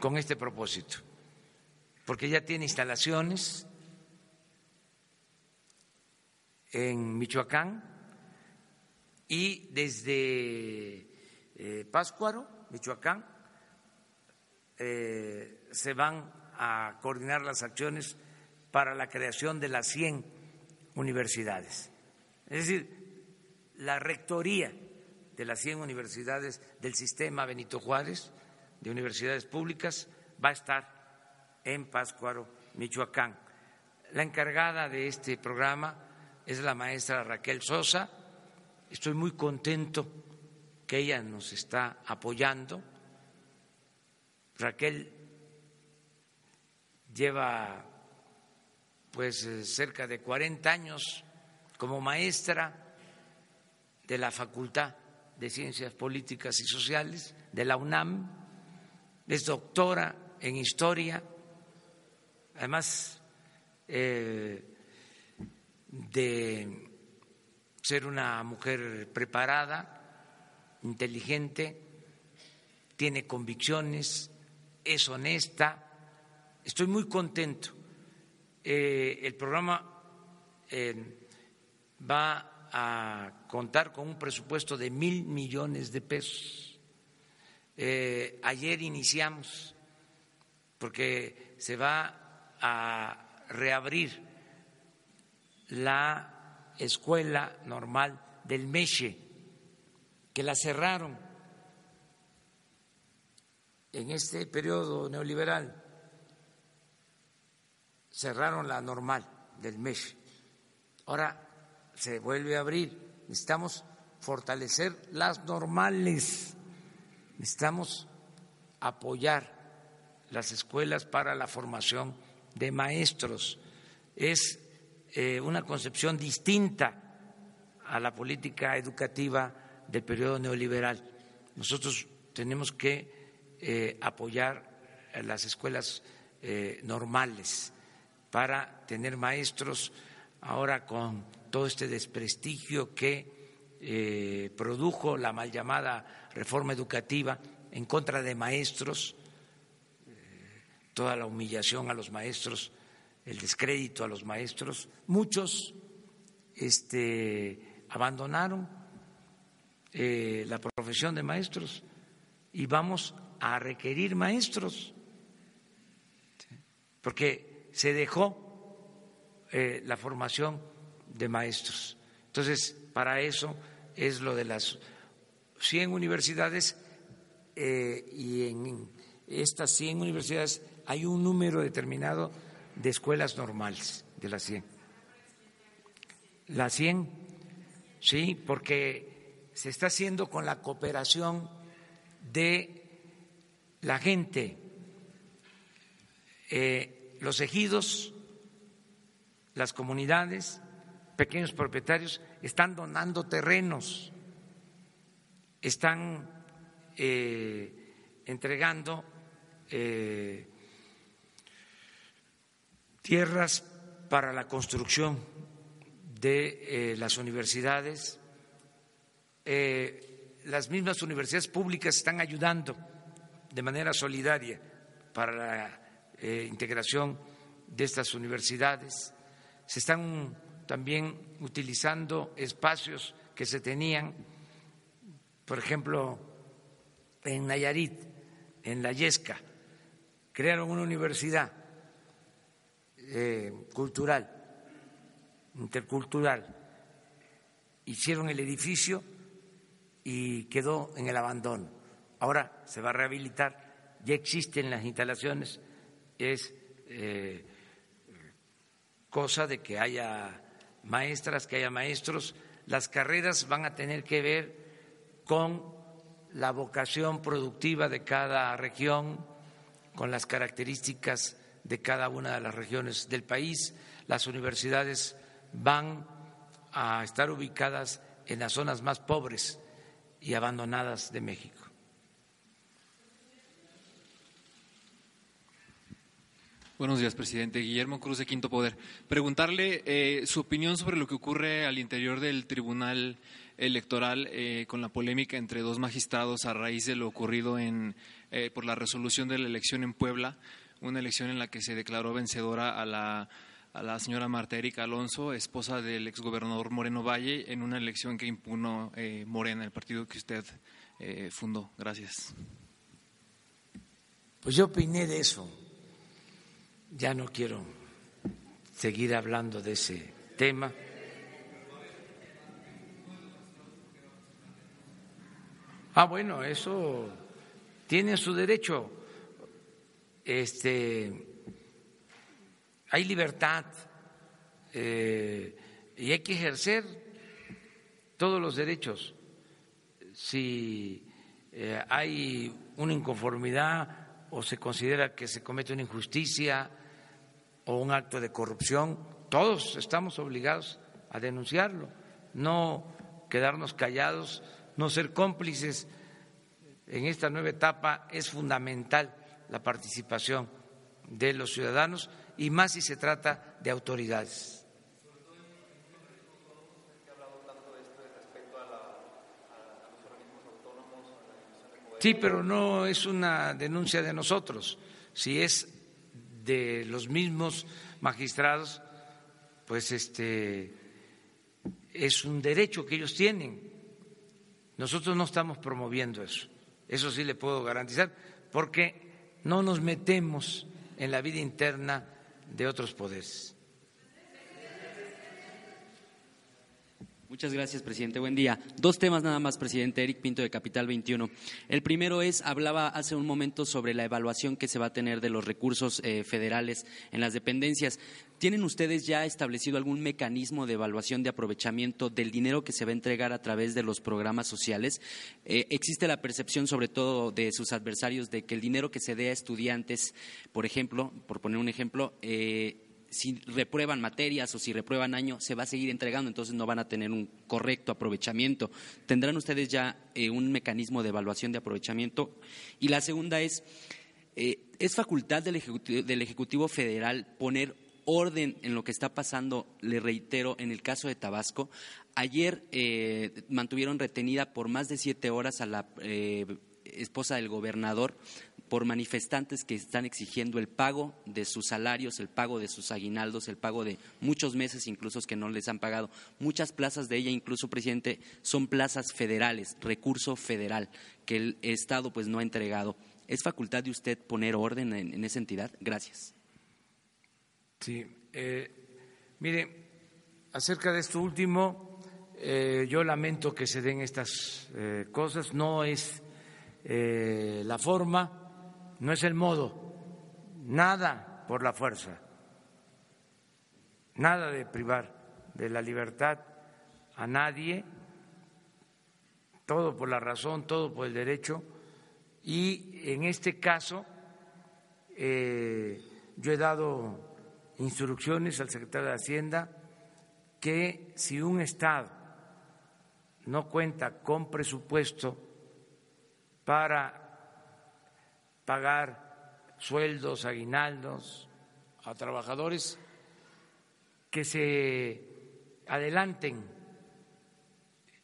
con este propósito, porque ya tiene instalaciones en Michoacán y desde eh, Páscuaro, Michoacán, eh, se van a coordinar las acciones para la creación de las 100 universidades. Es decir, la rectoría de las 100 universidades del sistema Benito Juárez, de universidades públicas, va a estar en Páscuaro, Michoacán. La encargada de este programa es la maestra Raquel Sosa. Estoy muy contento que ella nos está apoyando. Raquel lleva pues eh, cerca de 40 años como maestra de la Facultad de Ciencias Políticas y Sociales de la UNAM, es doctora en historia, además eh, de ser una mujer preparada, inteligente, tiene convicciones, es honesta. Estoy muy contento. Eh, el programa eh, va a contar con un presupuesto de mil millones de pesos. Eh, ayer iniciamos, porque se va a reabrir la escuela normal del Meche, que la cerraron en este periodo neoliberal, cerraron la normal del Meche. Ahora se vuelve a abrir. Necesitamos fortalecer las normales, necesitamos apoyar las escuelas para la formación de maestros. Es eh, una concepción distinta a la política educativa del periodo neoliberal. Nosotros tenemos que eh, apoyar las escuelas eh, normales para tener maestros ahora con todo este desprestigio que eh, produjo la mal llamada reforma educativa en contra de maestros, toda la humillación a los maestros, el descrédito a los maestros. Muchos este, abandonaron eh, la profesión de maestros y vamos a requerir maestros, porque se dejó la formación de maestros. Entonces, para eso es lo de las 100 universidades eh, y en estas 100 universidades hay un número determinado de escuelas normales, de las 100. Las 100, sí, porque se está haciendo con la cooperación de la gente, eh, los ejidos, las comunidades, pequeños propietarios están donando terrenos, están eh, entregando eh, tierras para la construcción de las universidades. Las mismas universidades públicas están ayudando de manera solidaria para la integración de estas universidades. Se están también utilizando espacios que se tenían, por ejemplo, en Nayarit, en la Yesca, crearon una universidad eh, cultural, intercultural, hicieron el edificio y quedó en el abandono. Ahora se va a rehabilitar, ya existen las instalaciones, es eh, cosa de que haya maestras, que haya maestros. Las carreras van a tener que ver con la vocación productiva de cada región, con las características de cada una de las regiones del país. Las universidades van a estar ubicadas en las zonas más pobres y abandonadas de México. Buenos días, presidente. Guillermo Cruz de Quinto Poder. Preguntarle eh, su opinión sobre lo que ocurre al interior del Tribunal Electoral eh, con la polémica entre dos magistrados a raíz de lo ocurrido en, eh, por la resolución de la elección en Puebla, una elección en la que se declaró vencedora a la, a la señora Marta Erika Alonso, esposa del exgobernador Moreno Valle, en una elección que impugnó Morena, el partido que usted fundó. Gracias. Pues yo opiné de eso ya no quiero seguir hablando de ese tema. Ah, bueno, eso tiene su derecho. Este, hay libertad eh, y hay que ejercer todos los derechos. Si eh, hay una inconformidad o se considera que se comete una injusticia o un acto de corrupción, todos estamos obligados a denunciarlo, no quedarnos callados, no ser cómplices. En esta nueva etapa es fundamental la participación de los ciudadanos y más si se trata de autoridades. Sí, pero no es una denuncia de nosotros. Si es de los mismos magistrados, pues este es un derecho que ellos tienen. Nosotros no estamos promoviendo eso. Eso sí le puedo garantizar, porque no nos metemos en la vida interna de otros poderes. Muchas gracias, presidente. Buen día. Dos temas nada más, presidente Eric Pinto de Capital 21. El primero es, hablaba hace un momento sobre la evaluación que se va a tener de los recursos eh, federales en las dependencias. ¿Tienen ustedes ya establecido algún mecanismo de evaluación de aprovechamiento del dinero que se va a entregar a través de los programas sociales? Eh, ¿Existe la percepción, sobre todo de sus adversarios, de que el dinero que se dé a estudiantes, por ejemplo, por poner un ejemplo, eh, si reprueban materias o si reprueban año, se va a seguir entregando, entonces no van a tener un correcto aprovechamiento. ¿Tendrán ustedes ya eh, un mecanismo de evaluación de aprovechamiento? Y la segunda es, ¿es facultad del ejecutivo, Federal poner orden en lo que está pasando, le reitero, en el caso de Tabasco? Ayer eh, mantuvieron retenida por más de siete horas a la esposa del gobernador por manifestantes que están exigiendo el pago de sus salarios, el pago de sus aguinaldos, el pago de muchos meses incluso que no les han pagado. Muchas plazas de ella, incluso, presidente, son plazas federales, recurso federal, que el Estado pues no ha entregado. ¿Es facultad de usted poner orden en, esa entidad? Gracias. Sí. Eh, mire, acerca de esto último, eh, yo lamento que se den estas eh, cosas. No es la forma no es el modo, nada por la fuerza, nada de privar de la libertad a nadie, todo por la razón, todo por el derecho, y en este caso yo he dado instrucciones al secretario de Hacienda que si un Estado no cuenta con presupuesto para pagar sueldos, aguinaldos a trabajadores, que se adelanten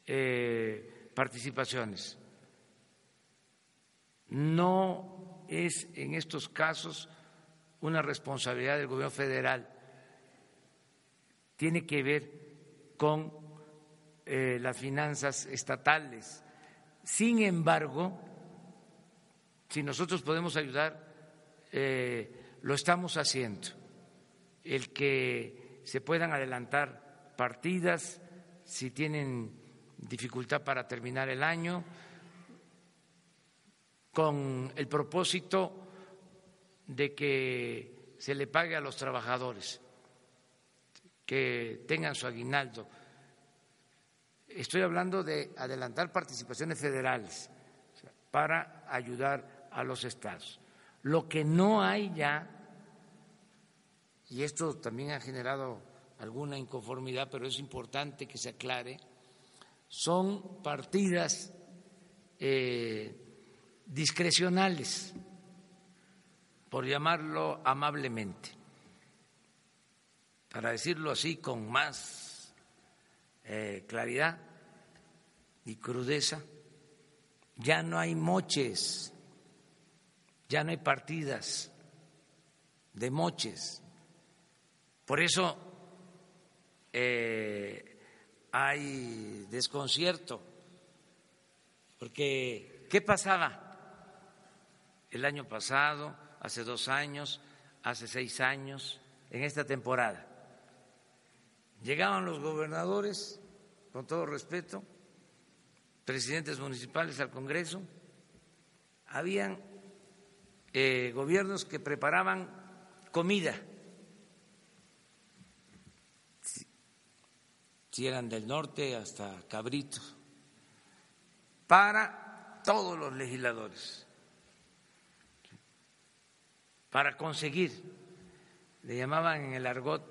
eh, participaciones. No es en estos casos una responsabilidad del gobierno federal, tiene que ver con eh, las finanzas estatales. Sin embargo, si nosotros podemos ayudar, eh, lo estamos haciendo. El que se puedan adelantar partidas, si tienen dificultad para terminar el año, con el propósito de que se le pague a los trabajadores, que tengan su aguinaldo. Estoy hablando de adelantar participaciones federales para ayudar a los estados. Lo que no hay ya, y esto también ha generado alguna inconformidad, pero es importante que se aclare, son partidas eh, discrecionales, por llamarlo amablemente, para decirlo así con más eh, claridad y crudeza, ya no hay moches, ya no hay partidas de moches. Por eso eh, hay desconcierto, porque ¿qué pasaba el año pasado, hace dos años, hace seis años, en esta temporada? Llegaban los gobernadores, con todo respeto, presidentes municipales al Congreso, habían eh, gobiernos que preparaban comida, si, eran del norte hasta Cabrito, para todos los legisladores, para conseguir, le llamaban en el argot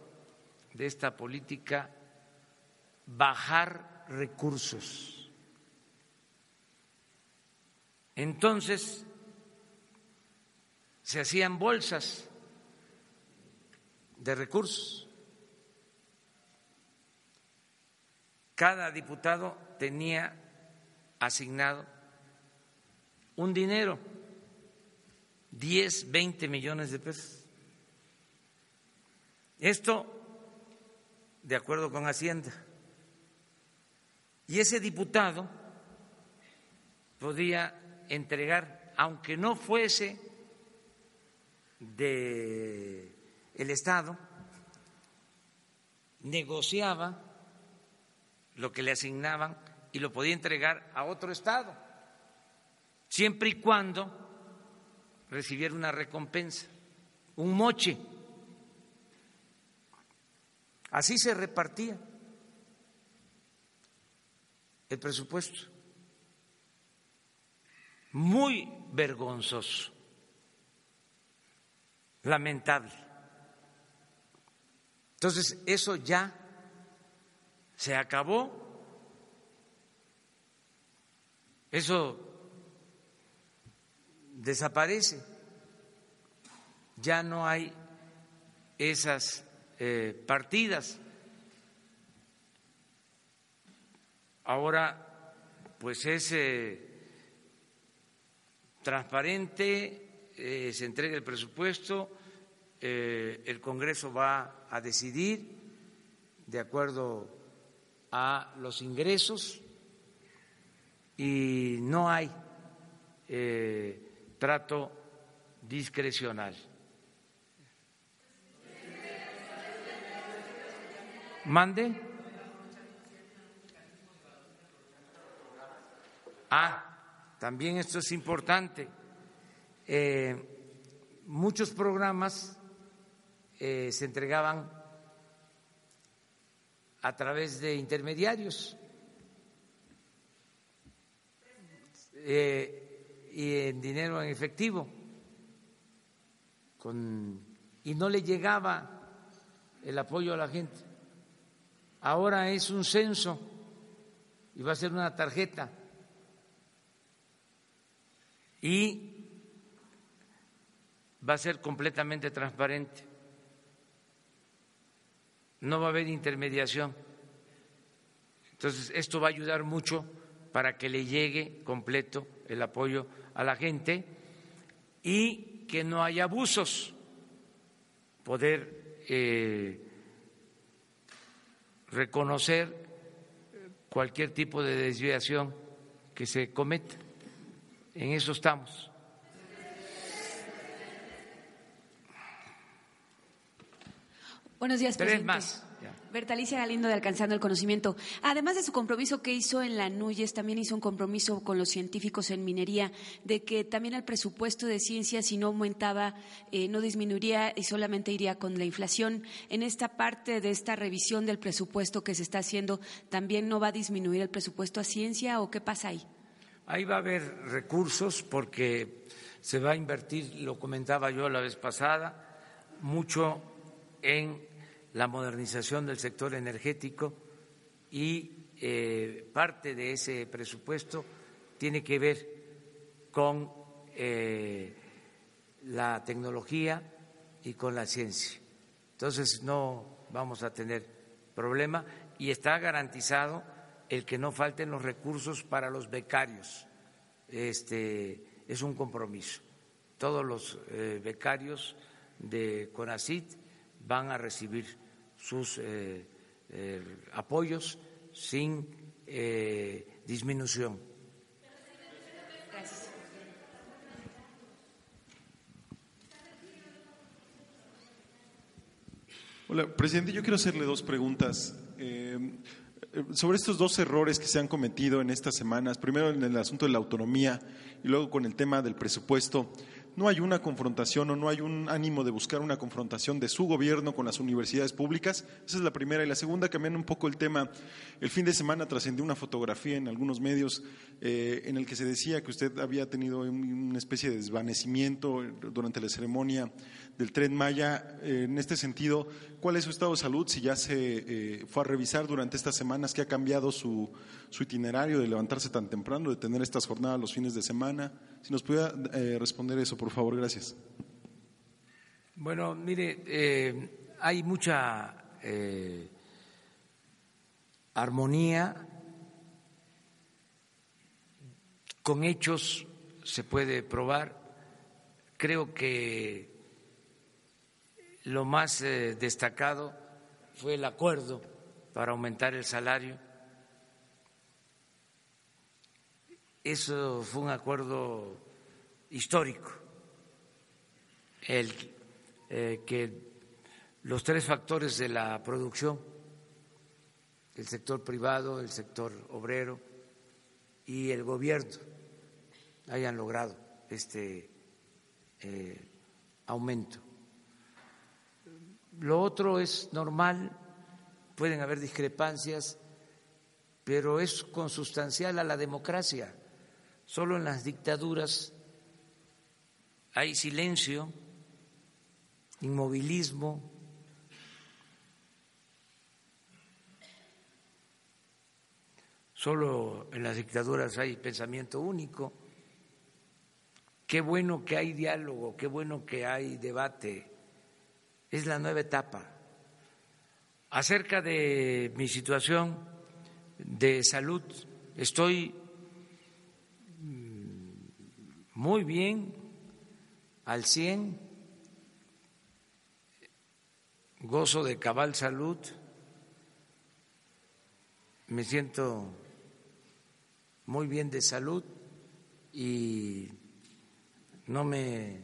de esta política, bajar recursos. Entonces se hacían bolsas de recursos. Cada diputado tenía asignado un dinero, 10, 20 millones de pesos. Esto de acuerdo con Hacienda. Y ese diputado podía entregar, aunque no fuese de el Estado, negociaba lo que le asignaban y lo podía entregar a otro Estado, siempre y cuando recibiera una recompensa, un moche. Así se repartía el presupuesto muy vergonzoso, lamentable. Entonces, eso ya se acabó, eso desaparece, ya no hay esas eh, partidas. Ahora, pues es transparente, eh, se entrega el presupuesto, eh, el Congreso va a decidir de acuerdo a los ingresos y no hay eh, trato discrecional. Mande. Ah, también esto es importante. Eh, muchos programas eh, se entregaban a través de intermediarios eh, y en dinero en efectivo y no le llegaba el apoyo a la gente. Ahora es un censo y va a ser una tarjeta y va a ser completamente transparente. No va a haber intermediación. Entonces, esto va a ayudar mucho para que le llegue completo el apoyo a la gente y que no haya abusos, poder eh, reconocer cualquier tipo de desviación que se cometa. En eso estamos. Buenos días, Tres más. Bertalicia Galindo de Alcanzando el Conocimiento. Además de su compromiso que hizo en la NUYES, también hizo un compromiso con los científicos en minería de que también el presupuesto de ciencia, si no aumentaba, eh, no disminuiría y solamente iría con la inflación. En esta parte de esta revisión del presupuesto que se está haciendo, ¿también no va a disminuir el presupuesto a ciencia o qué pasa ahí? ahí va a haber recursos porque se va a invertir, lo comentaba yo la vez pasada, mucho en la modernización del sector energético y eh, parte de ese presupuesto tiene que ver con eh, la tecnología y con la ciencia. Entonces no vamos a tener problema y está garantizado el que no falten los recursos para los becarios. Este es un compromiso. Todos los eh, becarios de CONACIT van a recibir sus eh, eh, apoyos sin disminución. Hola, presidente, yo quiero hacerle dos preguntas. sobre estos dos errores que se han cometido en estas semanas, primero en el asunto de la autonomía y luego con el tema del presupuesto no hay una confrontación o no hay un ánimo de buscar una confrontación de su gobierno con las universidades públicas. Esa es la primera. Y la segunda, cambiando un poco el tema, el fin de semana trascendió una fotografía en algunos medios eh, en el que se decía que usted había tenido una especie de desvanecimiento durante la ceremonia del tren Maya. Eh, en este sentido, ¿cuál es su estado de salud? Si ya se eh, fue a revisar durante estas semanas, ¿qué ha cambiado su itinerario de levantarse tan temprano, de tener estas jornadas los fines de semana? Si nos pudiera eh, responder eso, por favor, gracias. Bueno, mire, eh, hay mucha eh, armonía, con hechos se puede probar. Creo que lo más destacado fue el acuerdo para aumentar el salario Eso fue un acuerdo histórico, el eh, que los tres factores de la producción, el sector privado, el sector obrero y el gobierno, hayan logrado este eh, aumento. Lo otro es normal, pueden haber discrepancias, pero es consustancial a la democracia. Solo en las dictaduras hay silencio, inmovilismo, solo en las dictaduras hay pensamiento único. Qué bueno que hay diálogo, qué bueno que hay debate. Es la nueva etapa. Acerca de mi situación de salud, estoy muy bien, al 100, gozo de cabal salud, me siento muy bien de salud y no me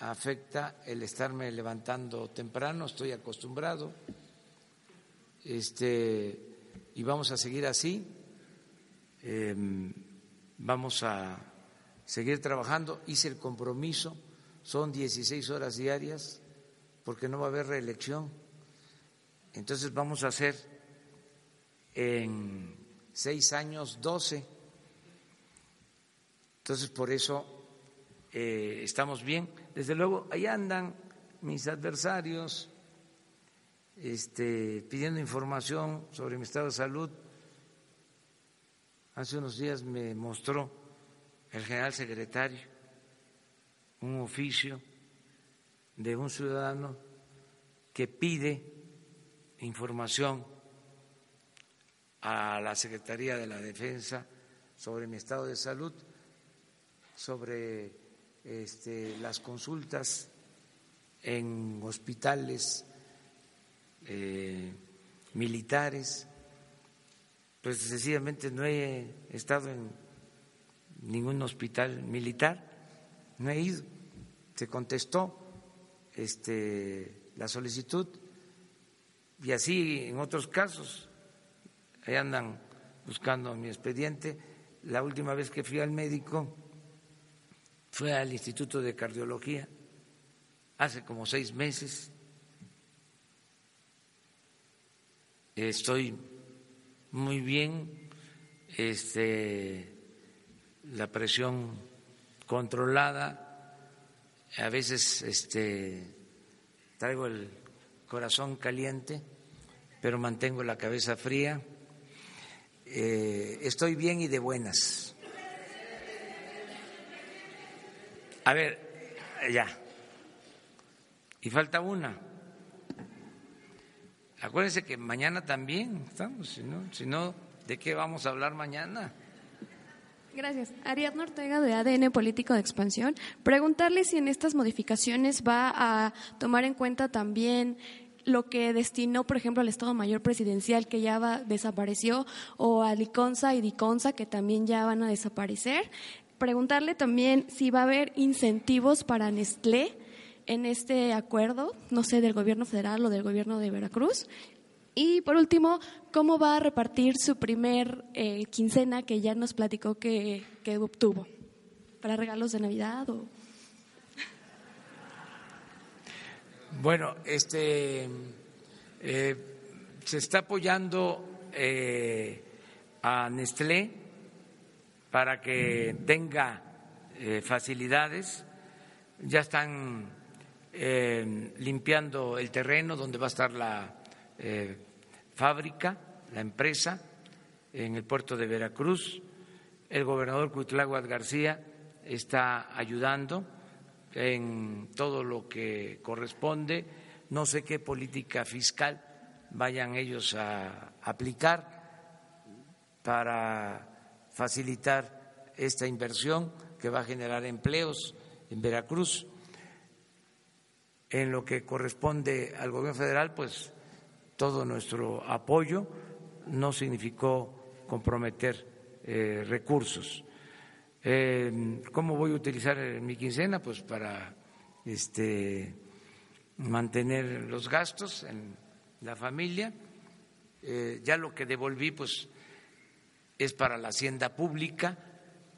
afecta el estarme levantando temprano, estoy acostumbrado. Este, y vamos a seguir así. Em, vamos a seguir trabajando. Hice el compromiso, son 16 horas diarias, porque no va a haber reelección. Entonces vamos a hacer en seis años 12. Entonces por eso eh, estamos bien. Desde luego, ahí andan mis adversarios este, pidiendo información sobre mi estado de salud. Hace unos días me mostró el general secretario un oficio de un ciudadano que pide información a la Secretaría de la Defensa sobre mi estado de salud, sobre este, las consultas en hospitales eh, militares, pues sencillamente no he estado en ningún hospital militar, no he ido. Se contestó este, la solicitud y así en otros casos. Ahí andan buscando mi expediente. La última vez que fui al médico fue al Instituto de Cardiología hace como seis meses. Estoy muy bien. Este, la presión controlada, a veces este, traigo el corazón caliente, pero mantengo la cabeza fría. Eh, estoy bien y de buenas. A ver, ya. Y falta una. Acuérdense que mañana también estamos, si no, si no, ¿de qué vamos a hablar mañana? Gracias. Ariadna Ortega de ADN Político de Expansión. Preguntarle si en estas modificaciones va a tomar en cuenta también lo que destinó, por ejemplo, al Estado Mayor Presidencial, que ya desapareció, o a Liconza y Diconza, que también ya van a desaparecer. Preguntarle también si va a haber incentivos para Nestlé en este acuerdo, no sé, del gobierno federal o del gobierno de Veracruz, y por último, ¿cómo va a repartir su primer eh, quincena que ya nos platicó que, obtuvo? ¿Para regalos de Navidad o...? Bueno, este eh, se está apoyando eh, a Nestlé para que tenga facilidades. Ya están limpiando el terreno donde va a estar la fábrica, la empresa, en el puerto de Veracruz. El gobernador Cuitláhuac García está ayudando en todo lo que corresponde. No sé qué política fiscal vayan ellos a aplicar para facilitar esta inversión que va a generar empleos en Veracruz. En lo que corresponde al gobierno federal, pues todo nuestro apoyo, no significó comprometer eh, recursos. Eh, ¿Cómo voy a utilizar mi quincena? Pues para este, mantener los gastos en la familia. Eh, ya lo que devolví, pues es para la hacienda pública,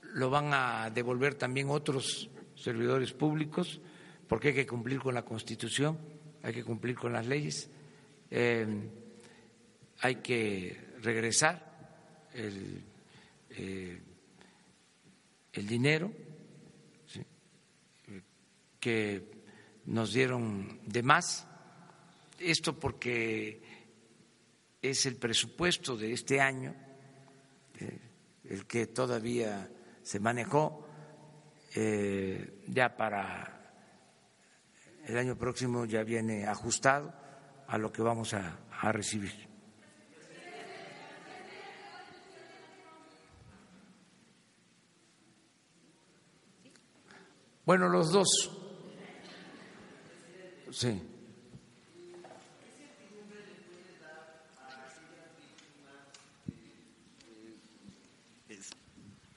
lo van a devolver también otros servidores públicos, porque hay que cumplir con la Constitución, hay que cumplir con las leyes eh, hay que regresar el, eh, dinero que nos dieron de más. Esto porque es el presupuesto de este año, el que todavía se manejó eh, ya para el año próximo ya viene ajustado a lo que vamos a, a recibir. Bueno, los dos. Sí.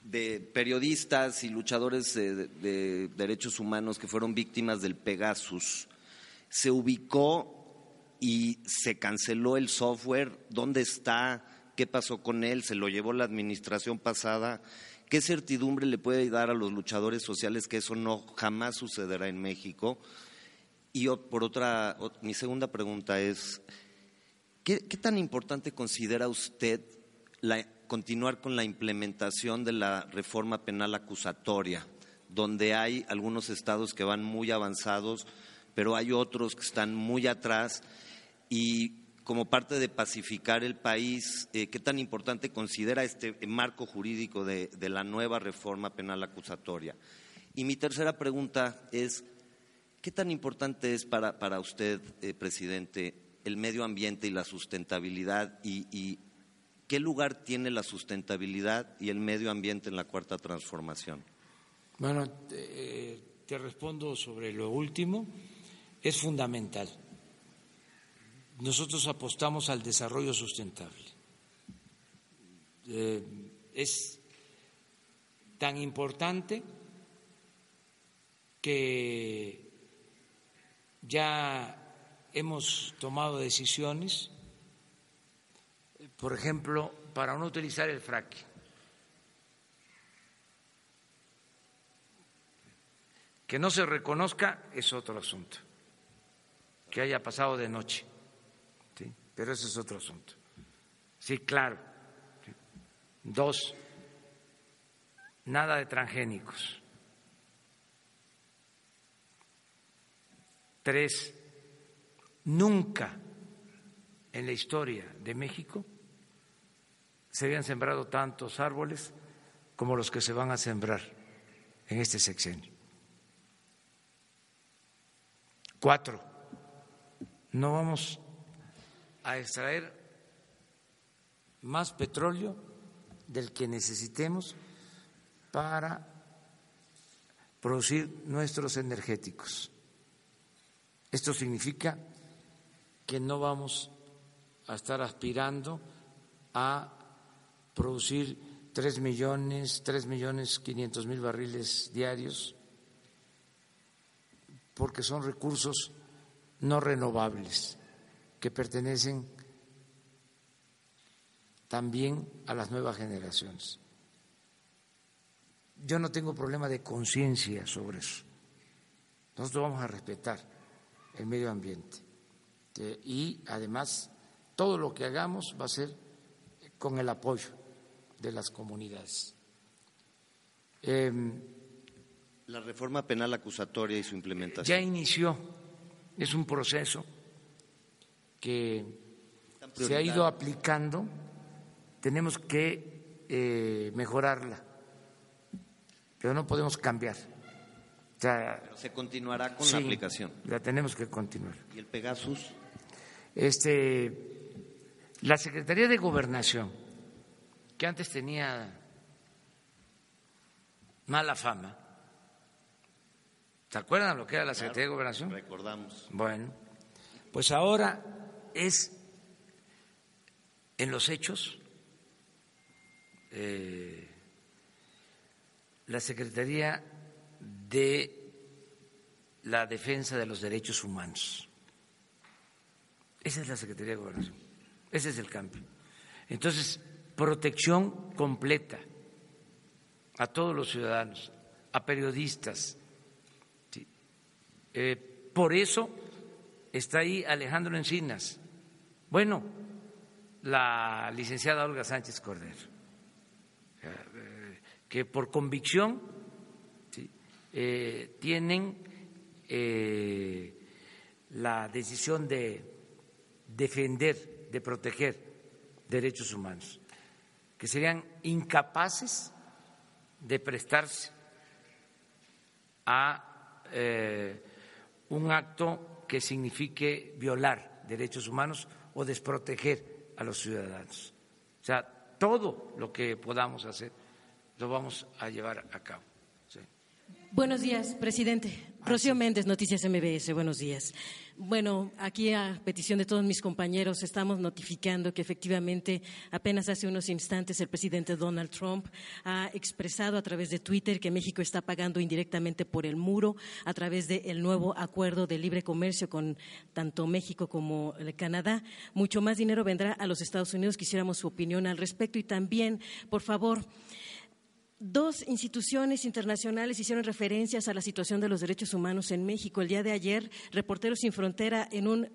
de periodistas y luchadores de, de, derechos humanos que fueron víctimas del Pegasus. Se ubicó y se canceló el software. ¿Dónde está? ¿Qué pasó con él? ¿Se lo llevó la administración pasada? ¿Qué certidumbre le puede dar a los luchadores sociales que eso no jamás sucederá en México? Y por otra, mi segunda pregunta es, ¿qué, tan importante considera usted continuar con la implementación de la reforma penal acusatoria, donde hay algunos estados que van muy avanzados, pero hay otros que están muy atrás? Y como parte de pacificar el país, eh, ¿qué tan importante considera este marco jurídico de, la nueva reforma penal acusatoria? Y mi tercera pregunta es, ¿qué tan importante es para, para usted, eh, presidente, el medio ambiente y la sustentabilidad y, qué lugar tiene la sustentabilidad y el medio ambiente en la cuarta transformación? Bueno, te respondo sobre lo último. Es fundamental nosotros apostamos al desarrollo sustentable. Eh, es tan importante que ya hemos tomado decisiones, por ejemplo, para no utilizar el fracking. Que no se reconozca es otro asunto, que haya pasado de noche pero ese es otro asunto. Sí, claro. Dos, nada de transgénicos. Tres, nunca en la historia de México se habían sembrado tantos árboles como los que se van a sembrar en este sexenio. Cuatro, no vamos a extraer más petróleo del que necesitemos para producir nuestros energéticos. Esto significa que no vamos a estar aspirando a producir tres millones, tres millones quinientos mil barriles diarios, porque son recursos no renovables que pertenecen también a las nuevas generaciones. Yo no tengo problema de conciencia sobre eso. Nosotros vamos a respetar el medio ambiente. Y además, todo lo que hagamos va a ser con el apoyo de las comunidades. Em, la reforma penal acusatoria y su implementación. Ya inició, es un proceso que se ha ido aplicando, tenemos que eh, mejorarla, pero no podemos cambiar se continuará con la aplicación. La tenemos que continuar. ¿Y el Pegasus? Este, la Secretaría de Gobernación, que antes tenía mala fama, ¿se acuerdan lo que era la Secretaría de Gobernación? Recordamos. Bueno, pues ahora es en los hechos eh, la Secretaría de la defensa de los derechos humanos. Esa es la Secretaría de Gobernación. Ese es el cambio. Entonces, protección completa a todos los ciudadanos, a periodistas. Eh, por eso está ahí Alejandro Encinas. Bueno, la licenciada Olga Sánchez Cordero, eh, que por convicción eh, tienen eh, la decisión de defender, de proteger derechos humanos, que serían incapaces de prestarse a un acto que signifique violar derechos humanos o desproteger a los ciudadanos. O sea, todo lo que podamos hacer lo vamos a llevar a cabo. Buenos días, presidente. Rocío Méndez, Noticias MBS. Buenos días. Bueno, aquí a petición de todos mis compañeros estamos notificando que efectivamente apenas hace unos instantes el presidente Donald Trump ha expresado a través de Twitter que México está pagando indirectamente por el muro a través del nuevo acuerdo de libre comercio con tanto México como Canadá. Mucho más dinero vendrá a los Estados Unidos. Quisiéramos su opinión al respecto y también, por favor, Dos instituciones internacionales hicieron referencias a la situación de los derechos humanos en México. El día de ayer, Reporteros sin Frontera, en un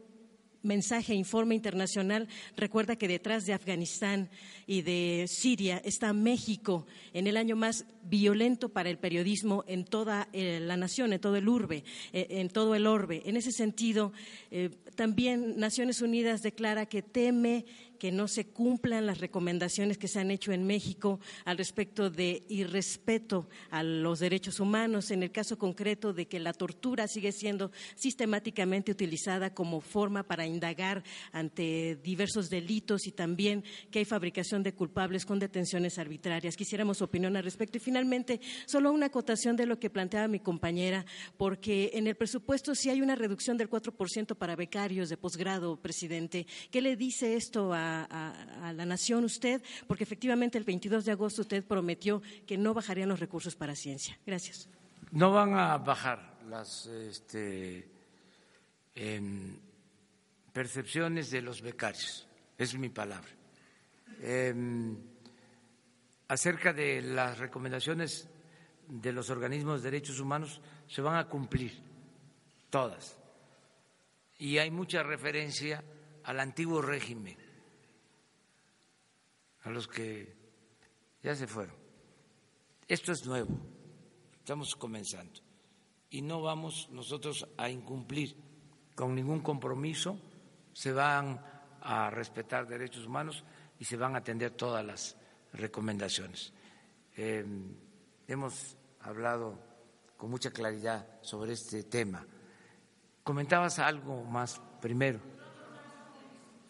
mensaje, informe internacional, recuerda que detrás de Afganistán y de Siria está México en el año más violento para el periodismo en toda eh, la nación, en todo el urbe, eh, en todo el orbe. En ese sentido, eh, también Naciones Unidas declara que teme que no se cumplan las recomendaciones que se han hecho en México al respecto de irrespeto a los derechos humanos, en el caso concreto de que la tortura sigue siendo sistemáticamente utilizada como forma para indagar ante diversos delitos y también que hay fabricación de culpables con detenciones arbitrarias. Quisiéramos opinión al respecto. Y finalmente, solo una acotación de lo que planteaba mi compañera, porque en el presupuesto sí hay una reducción del 4% para becarios de posgrado, presidente. ¿Qué le dice esto a a, la nación usted, porque efectivamente el 22 de agosto usted prometió que no bajarían los recursos para ciencia. Gracias. No van a bajar las este, em, percepciones de los becarios, es mi palabra. Em, acerca de las recomendaciones de los organismos de derechos humanos, se van a cumplir todas. Y hay mucha referencia al antiguo régimen a los que ya se fueron. Esto es nuevo, estamos comenzando y no vamos nosotros a incumplir con ningún compromiso, se van a respetar derechos humanos y se van a atender todas las recomendaciones. Eh, hemos hablado con mucha claridad sobre este tema. Comentabas algo más primero.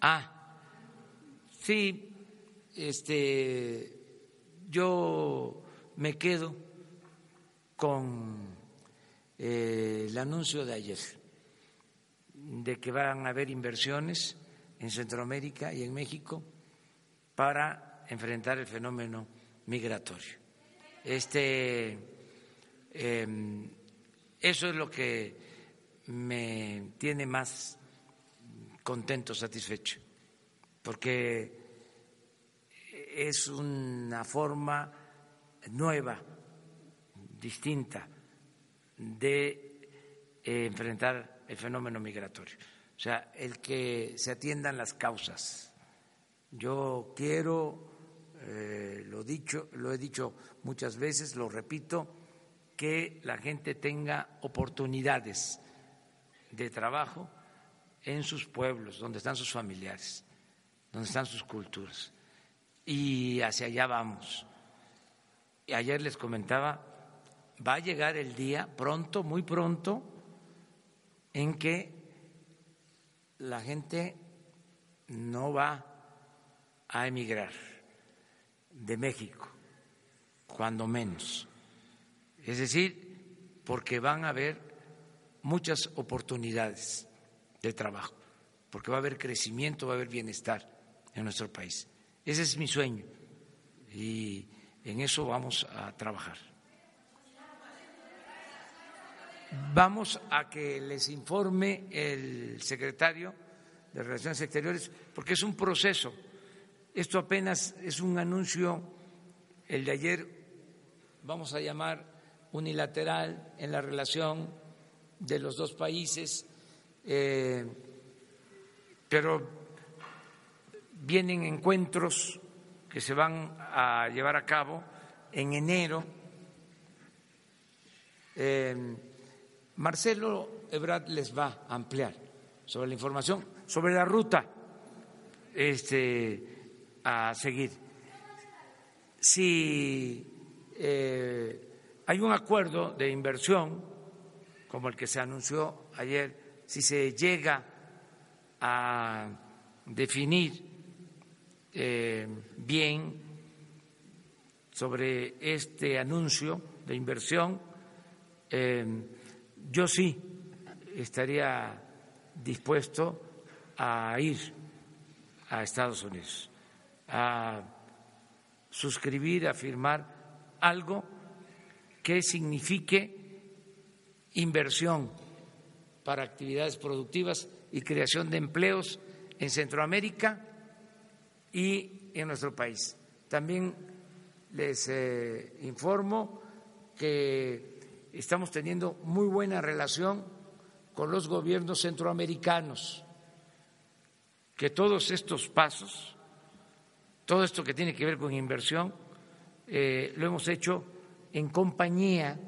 Ah, sí, este, yo me quedo con eh, el anuncio de ayer de que van a haber inversiones en Centroamérica y en México para enfrentar el fenómeno migratorio. Este, em, eso es lo que me tiene más contento, satisfecho, porque es una forma nueva, distinta de eh, enfrentar el fenómeno migratorio. O sea, el que se atiendan las causas. Yo quiero, eh, lo, dicho, lo he dicho muchas veces, lo repito, que la gente tenga oportunidades de trabajo en sus pueblos, donde están sus familiares, donde están sus culturas. Y hacia allá vamos. Ayer les comentaba, va a llegar el día pronto, muy pronto, en que la gente no va a emigrar de México, cuando menos. Es decir, porque van a haber muchas oportunidades de trabajo, porque va a haber crecimiento, va a haber bienestar en nuestro país. Ese es mi sueño y en eso vamos a trabajar. Vamos a que les informe el secretario de Relaciones Exteriores, porque es un proceso. Esto apenas es un anuncio, el de ayer, vamos a llamar unilateral en la relación de los dos países, eh, pero vienen encuentros que se van a llevar a cabo en enero. Eh, Marcelo Ebrard les va a ampliar sobre la información, sobre la ruta este, a seguir. Si eh, hay un acuerdo de inversión, como el que se anunció ayer, si se llega a definir eh, bien sobre este anuncio de inversión, eh, yo sí estaría dispuesto a ir a Estados Unidos, a suscribir, a firmar algo que signifique inversión para actividades productivas y creación de empleos en Centroamérica y en nuestro país. También les eh, informo que estamos teniendo muy buena relación con los gobiernos centroamericanos, que todos estos pasos, todo esto que tiene que ver con inversión, eh, lo hemos hecho en compañía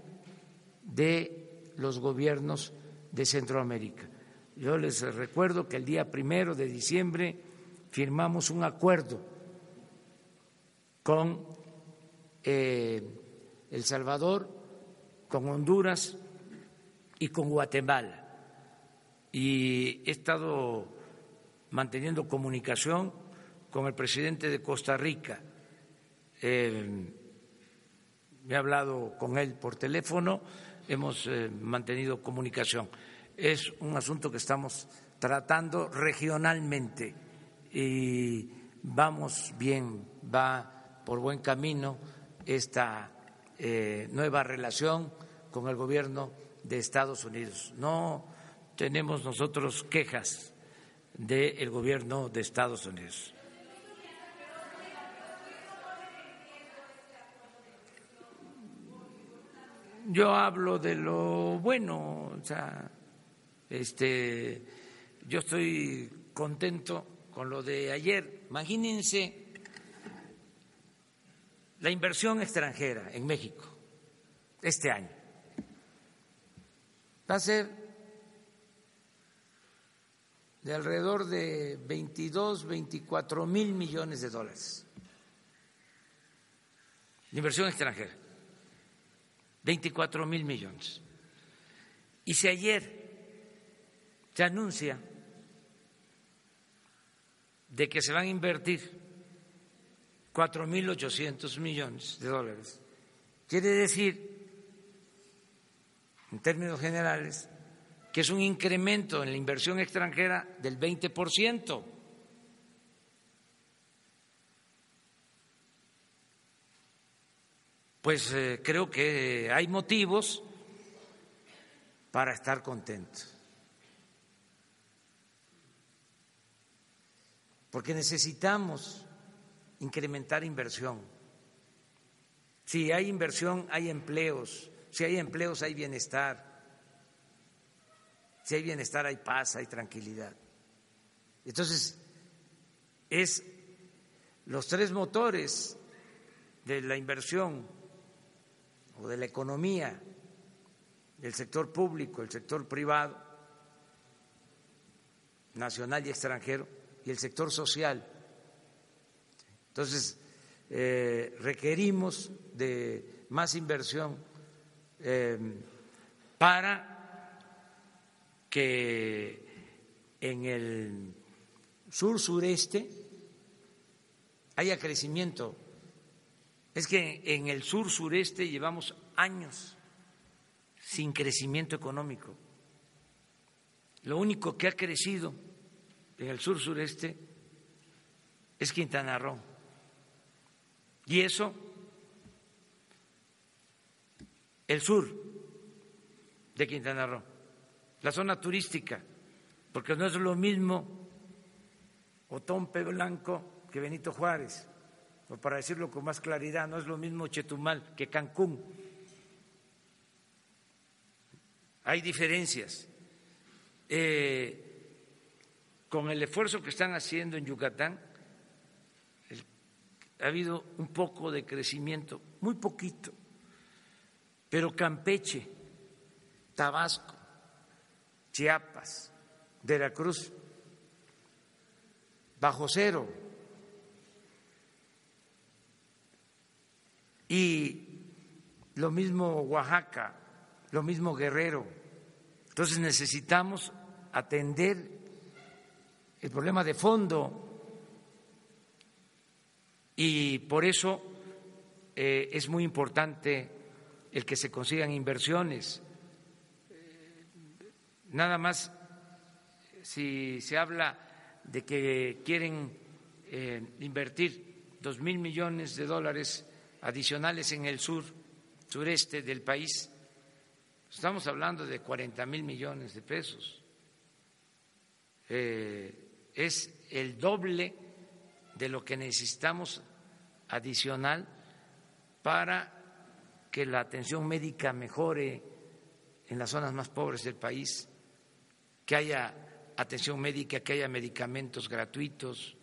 de los gobiernos de Centroamérica. Yo les recuerdo que el día primero de diciembre firmamos un acuerdo con eh, El Salvador con Honduras y con Guatemala. Y he estado manteniendo comunicación con el presidente de Costa Rica. Eh, he hablado con él por teléfono, hemos eh, mantenido comunicación. Es un asunto que estamos tratando regionalmente y vamos bien, va por buen camino esta eh, nueva relación con el gobierno de Estados Unidos. No tenemos nosotros quejas del gobierno de Estados Unidos. Yo hablo de lo bueno, o sea, este, yo estoy contento con lo de ayer. Imagínense la inversión extranjera en México este año va a ser de alrededor de 22, 24 mil millones de dólares. De inversión extranjera. 24 mil millones. Y si ayer se anuncia de que se van a invertir 4.800 millones de dólares. Quiere decir, en términos generales, que es un incremento en la inversión extranjera del 20%. Pues eh, creo que hay motivos para estar contentos. Porque necesitamos incrementar inversión. Si hay inversión, hay empleos. Si hay empleos, hay bienestar. Si hay bienestar, hay paz, hay tranquilidad. Entonces, es los tres motores de la inversión o de la economía, el sector público, el sector privado, nacional y extranjero, el sector social entonces, eh, requerimos de más inversión em, para que en el sur sureste haya crecimiento. Es que en el sur sureste llevamos años sin crecimiento económico. Lo único que ha crecido en el sur sureste es Quintana Roo. Y eso, el sur de Quintana Roo, la zona turística, porque no es lo mismo Otompe Blanco que Benito Juárez, o para decirlo con más claridad, no es lo mismo Chetumal que Cancún. Hay diferencias. Eh, con el esfuerzo que están haciendo en Yucatán, ha habido un poco de crecimiento, muy poquito, pero Campeche, Tabasco, Chiapas, Veracruz, bajo cero. Y lo mismo Oaxaca, lo mismo Guerrero. Entonces necesitamos atender el problema de fondo y por eso eh, es muy importante el que se consigan inversiones. Nada más, si se habla de que quieren eh, invertir dos mil millones de dólares adicionales en el sur, sureste del país, estamos hablando de 40 mil millones de pesos. Eh, es el doble de lo que necesitamos adicional para que la atención médica mejore en las zonas más pobres del país, que haya atención médica, que haya medicamentos gratuitos.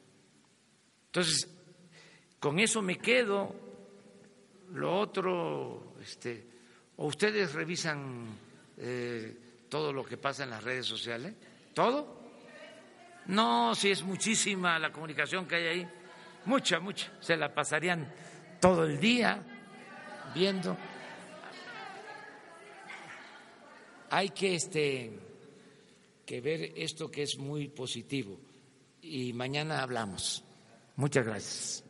Entonces, con eso me quedo. Lo otro, este, o ustedes revisan eh, todo lo que pasa en las redes sociales, todo. No, si es muchísima la comunicación que hay ahí mucha, mucha, se la pasarían todo el día viendo. Hay que este que ver esto que es muy positivo y mañana hablamos. Muchas gracias.